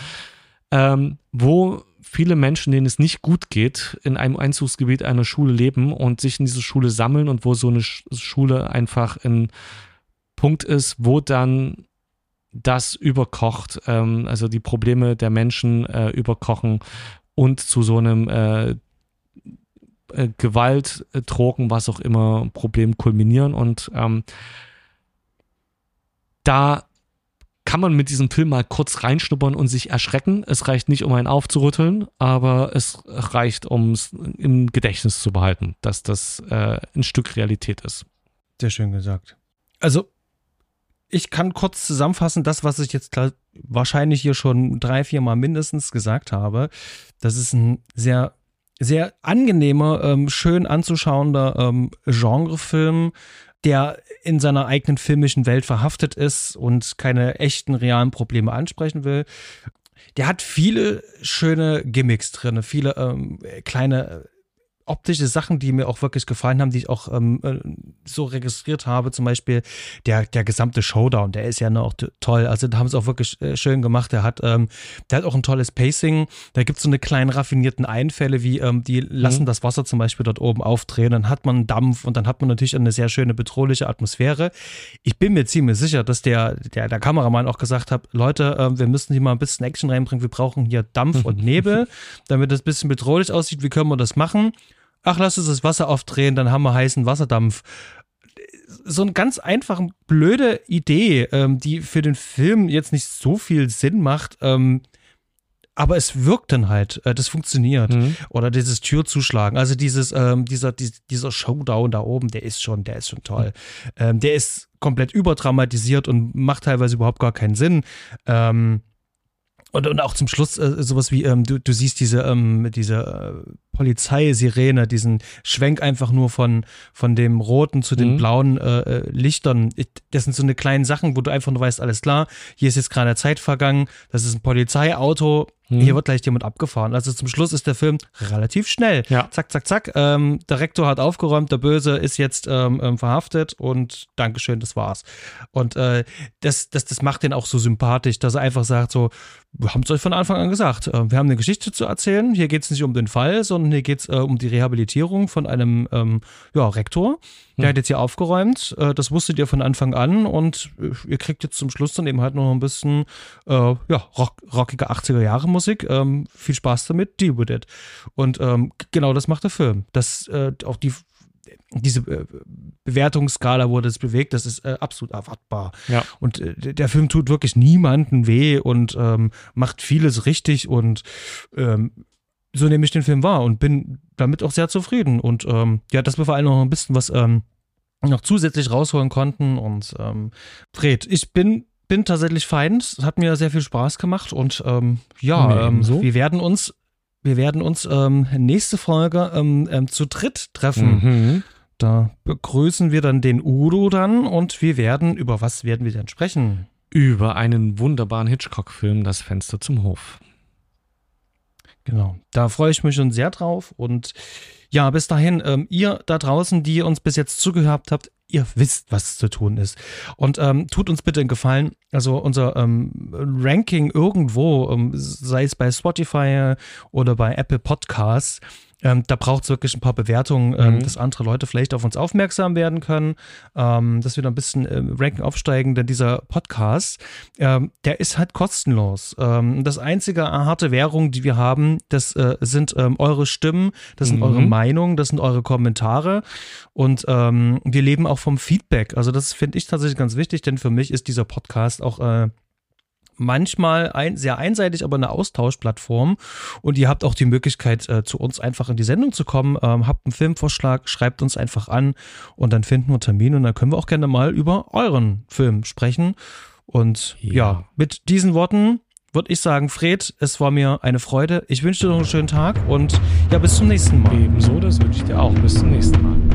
S2: ähm, wo viele Menschen, denen es nicht gut geht, in einem Einzugsgebiet einer Schule leben und sich in diese Schule sammeln und wo so eine Schule einfach in Punkt ist, wo dann das überkocht, ähm, also die Probleme der Menschen äh, überkochen und zu so einem äh, äh, Gewalt, äh, Drogen, was auch immer, Problem kulminieren. Und ähm, da kann man mit diesem Film mal kurz reinschnuppern und sich erschrecken. Es reicht nicht, um einen aufzurütteln, aber es reicht, um es im Gedächtnis zu behalten, dass das äh, ein Stück Realität ist.
S1: Sehr schön gesagt. Also ich kann kurz zusammenfassen, das, was ich jetzt wahrscheinlich hier schon drei, vier Mal mindestens gesagt habe. Das ist ein sehr, sehr angenehmer, ähm, schön anzuschauender ähm, Genrefilm, der in seiner eigenen filmischen Welt verhaftet ist und keine echten, realen Probleme ansprechen will. Der hat viele schöne Gimmicks drin, viele ähm, kleine optische Sachen, die mir auch wirklich gefallen haben, die ich auch ähm, äh, so registriert habe. Zum Beispiel der, der gesamte Showdown, der ist ja noch toll. Also da haben sie auch wirklich äh, schön gemacht. Der hat, ähm, der hat auch ein tolles Pacing. Da gibt es so eine kleinen raffinierten Einfälle, wie ähm, die lassen mhm. das Wasser zum Beispiel dort oben aufdrehen. Dann hat man Dampf und dann hat man natürlich eine sehr schöne bedrohliche Atmosphäre. Ich bin mir ziemlich sicher, dass der, der, der Kameramann auch gesagt hat, Leute, äh, wir müssen hier mal ein bisschen Action reinbringen. Wir brauchen hier Dampf und Nebel, damit das ein bisschen bedrohlich aussieht. Wie können wir das machen? Ach, lass uns das Wasser aufdrehen, dann haben wir heißen Wasserdampf so eine ganz einfache, blöde Idee, ähm, die für den Film jetzt nicht so viel Sinn macht. Ähm, aber es wirkt dann halt, äh, das funktioniert. Mhm. Oder dieses Türzuschlagen, also dieses, ähm, dieser, dieser Showdown da oben, der ist schon, der ist schon toll. Mhm. Ähm, der ist komplett überdramatisiert und macht teilweise überhaupt gar keinen Sinn. Ähm, und, und auch zum Schluss äh, sowas wie, ähm, du, du siehst diese, ähm, diese äh, Polizeisirene, diesen Schwenk einfach nur von, von dem roten zu den mhm. blauen äh, äh Lichtern. Das sind so eine kleinen Sachen, wo du einfach nur weißt, alles klar, hier ist jetzt gerade Zeit vergangen, das ist ein Polizeiauto, Mhm. Hier wird gleich jemand abgefahren. Also zum Schluss ist der Film relativ schnell. Ja. Zack, zack, zack. Ähm, der Rektor hat aufgeräumt, der Böse ist jetzt ähm, ähm, verhaftet und Dankeschön, das war's. Und äh, das, das, das macht den auch so sympathisch, dass er einfach sagt: so, wir haben es euch von Anfang an gesagt, äh, wir haben eine Geschichte zu erzählen. Hier geht es nicht um den Fall, sondern hier geht es äh, um die Rehabilitierung von einem ähm, ja, Rektor. Der hm. hat jetzt hier aufgeräumt. Äh, das wusstet ihr von Anfang an und äh, ihr kriegt jetzt zum Schluss dann eben halt noch ein bisschen äh, ja, rock, rockige 80er Jahre Musik. Ähm, viel Spaß damit, deal with it. Und ähm, genau das macht der Film. Das äh, auch die diese äh, Bewertungsskala, wo das bewegt, das ist äh, absolut erwartbar. Ja. Und äh, der Film tut wirklich niemanden weh und ähm, macht vieles richtig und ähm, so nehme ich den Film wahr und bin damit auch sehr zufrieden. Und ähm, ja, dass wir vor allem noch ein bisschen was ähm, noch zusätzlich rausholen konnten. Und ähm, Fred, ich bin, bin tatsächlich fein. Es hat mir sehr viel Spaß gemacht. Und ähm, ja, ähm, so. wir werden uns, wir werden uns ähm, nächste Folge zu dritt treffen. Mhm. Da begrüßen wir dann den Udo dann und wir werden, über was werden wir denn sprechen?
S2: Über einen wunderbaren Hitchcock-Film, Das Fenster zum Hof.
S1: Genau, da freue ich mich schon sehr drauf. Und ja, bis dahin, ähm, ihr da draußen, die uns bis jetzt zugehört habt, ihr wisst, was zu tun ist. Und ähm, tut uns bitte einen Gefallen. Also unser ähm, Ranking irgendwo, ähm, sei es bei Spotify oder bei Apple Podcasts, ähm, da braucht es wirklich ein paar Bewertungen, ähm, mhm. dass andere Leute vielleicht auf uns aufmerksam werden können, ähm, dass wir da ein bisschen im Ranking aufsteigen, denn dieser Podcast, ähm, der ist halt kostenlos. Ähm, das einzige harte Währung, die wir haben, das äh, sind ähm, eure Stimmen, das sind mhm. eure Meinungen, das sind eure Kommentare und wir leben auch vom Feedback. Also das finde ich tatsächlich ganz wichtig, denn für mich ist dieser Podcast auch äh, manchmal ein, sehr einseitig, aber eine Austauschplattform. Und ihr habt auch die Möglichkeit, äh, zu uns einfach in die Sendung zu kommen. Ähm, habt einen Filmvorschlag, schreibt uns einfach an und dann finden wir Termin und dann können wir auch gerne mal über euren Film sprechen. Und ja, ja mit diesen Worten würde ich sagen, Fred, es war mir eine Freude. Ich wünsche dir noch einen schönen Tag und ja, bis zum nächsten Mal.
S2: Ebenso, das wünsche ich dir auch. Bis zum nächsten Mal.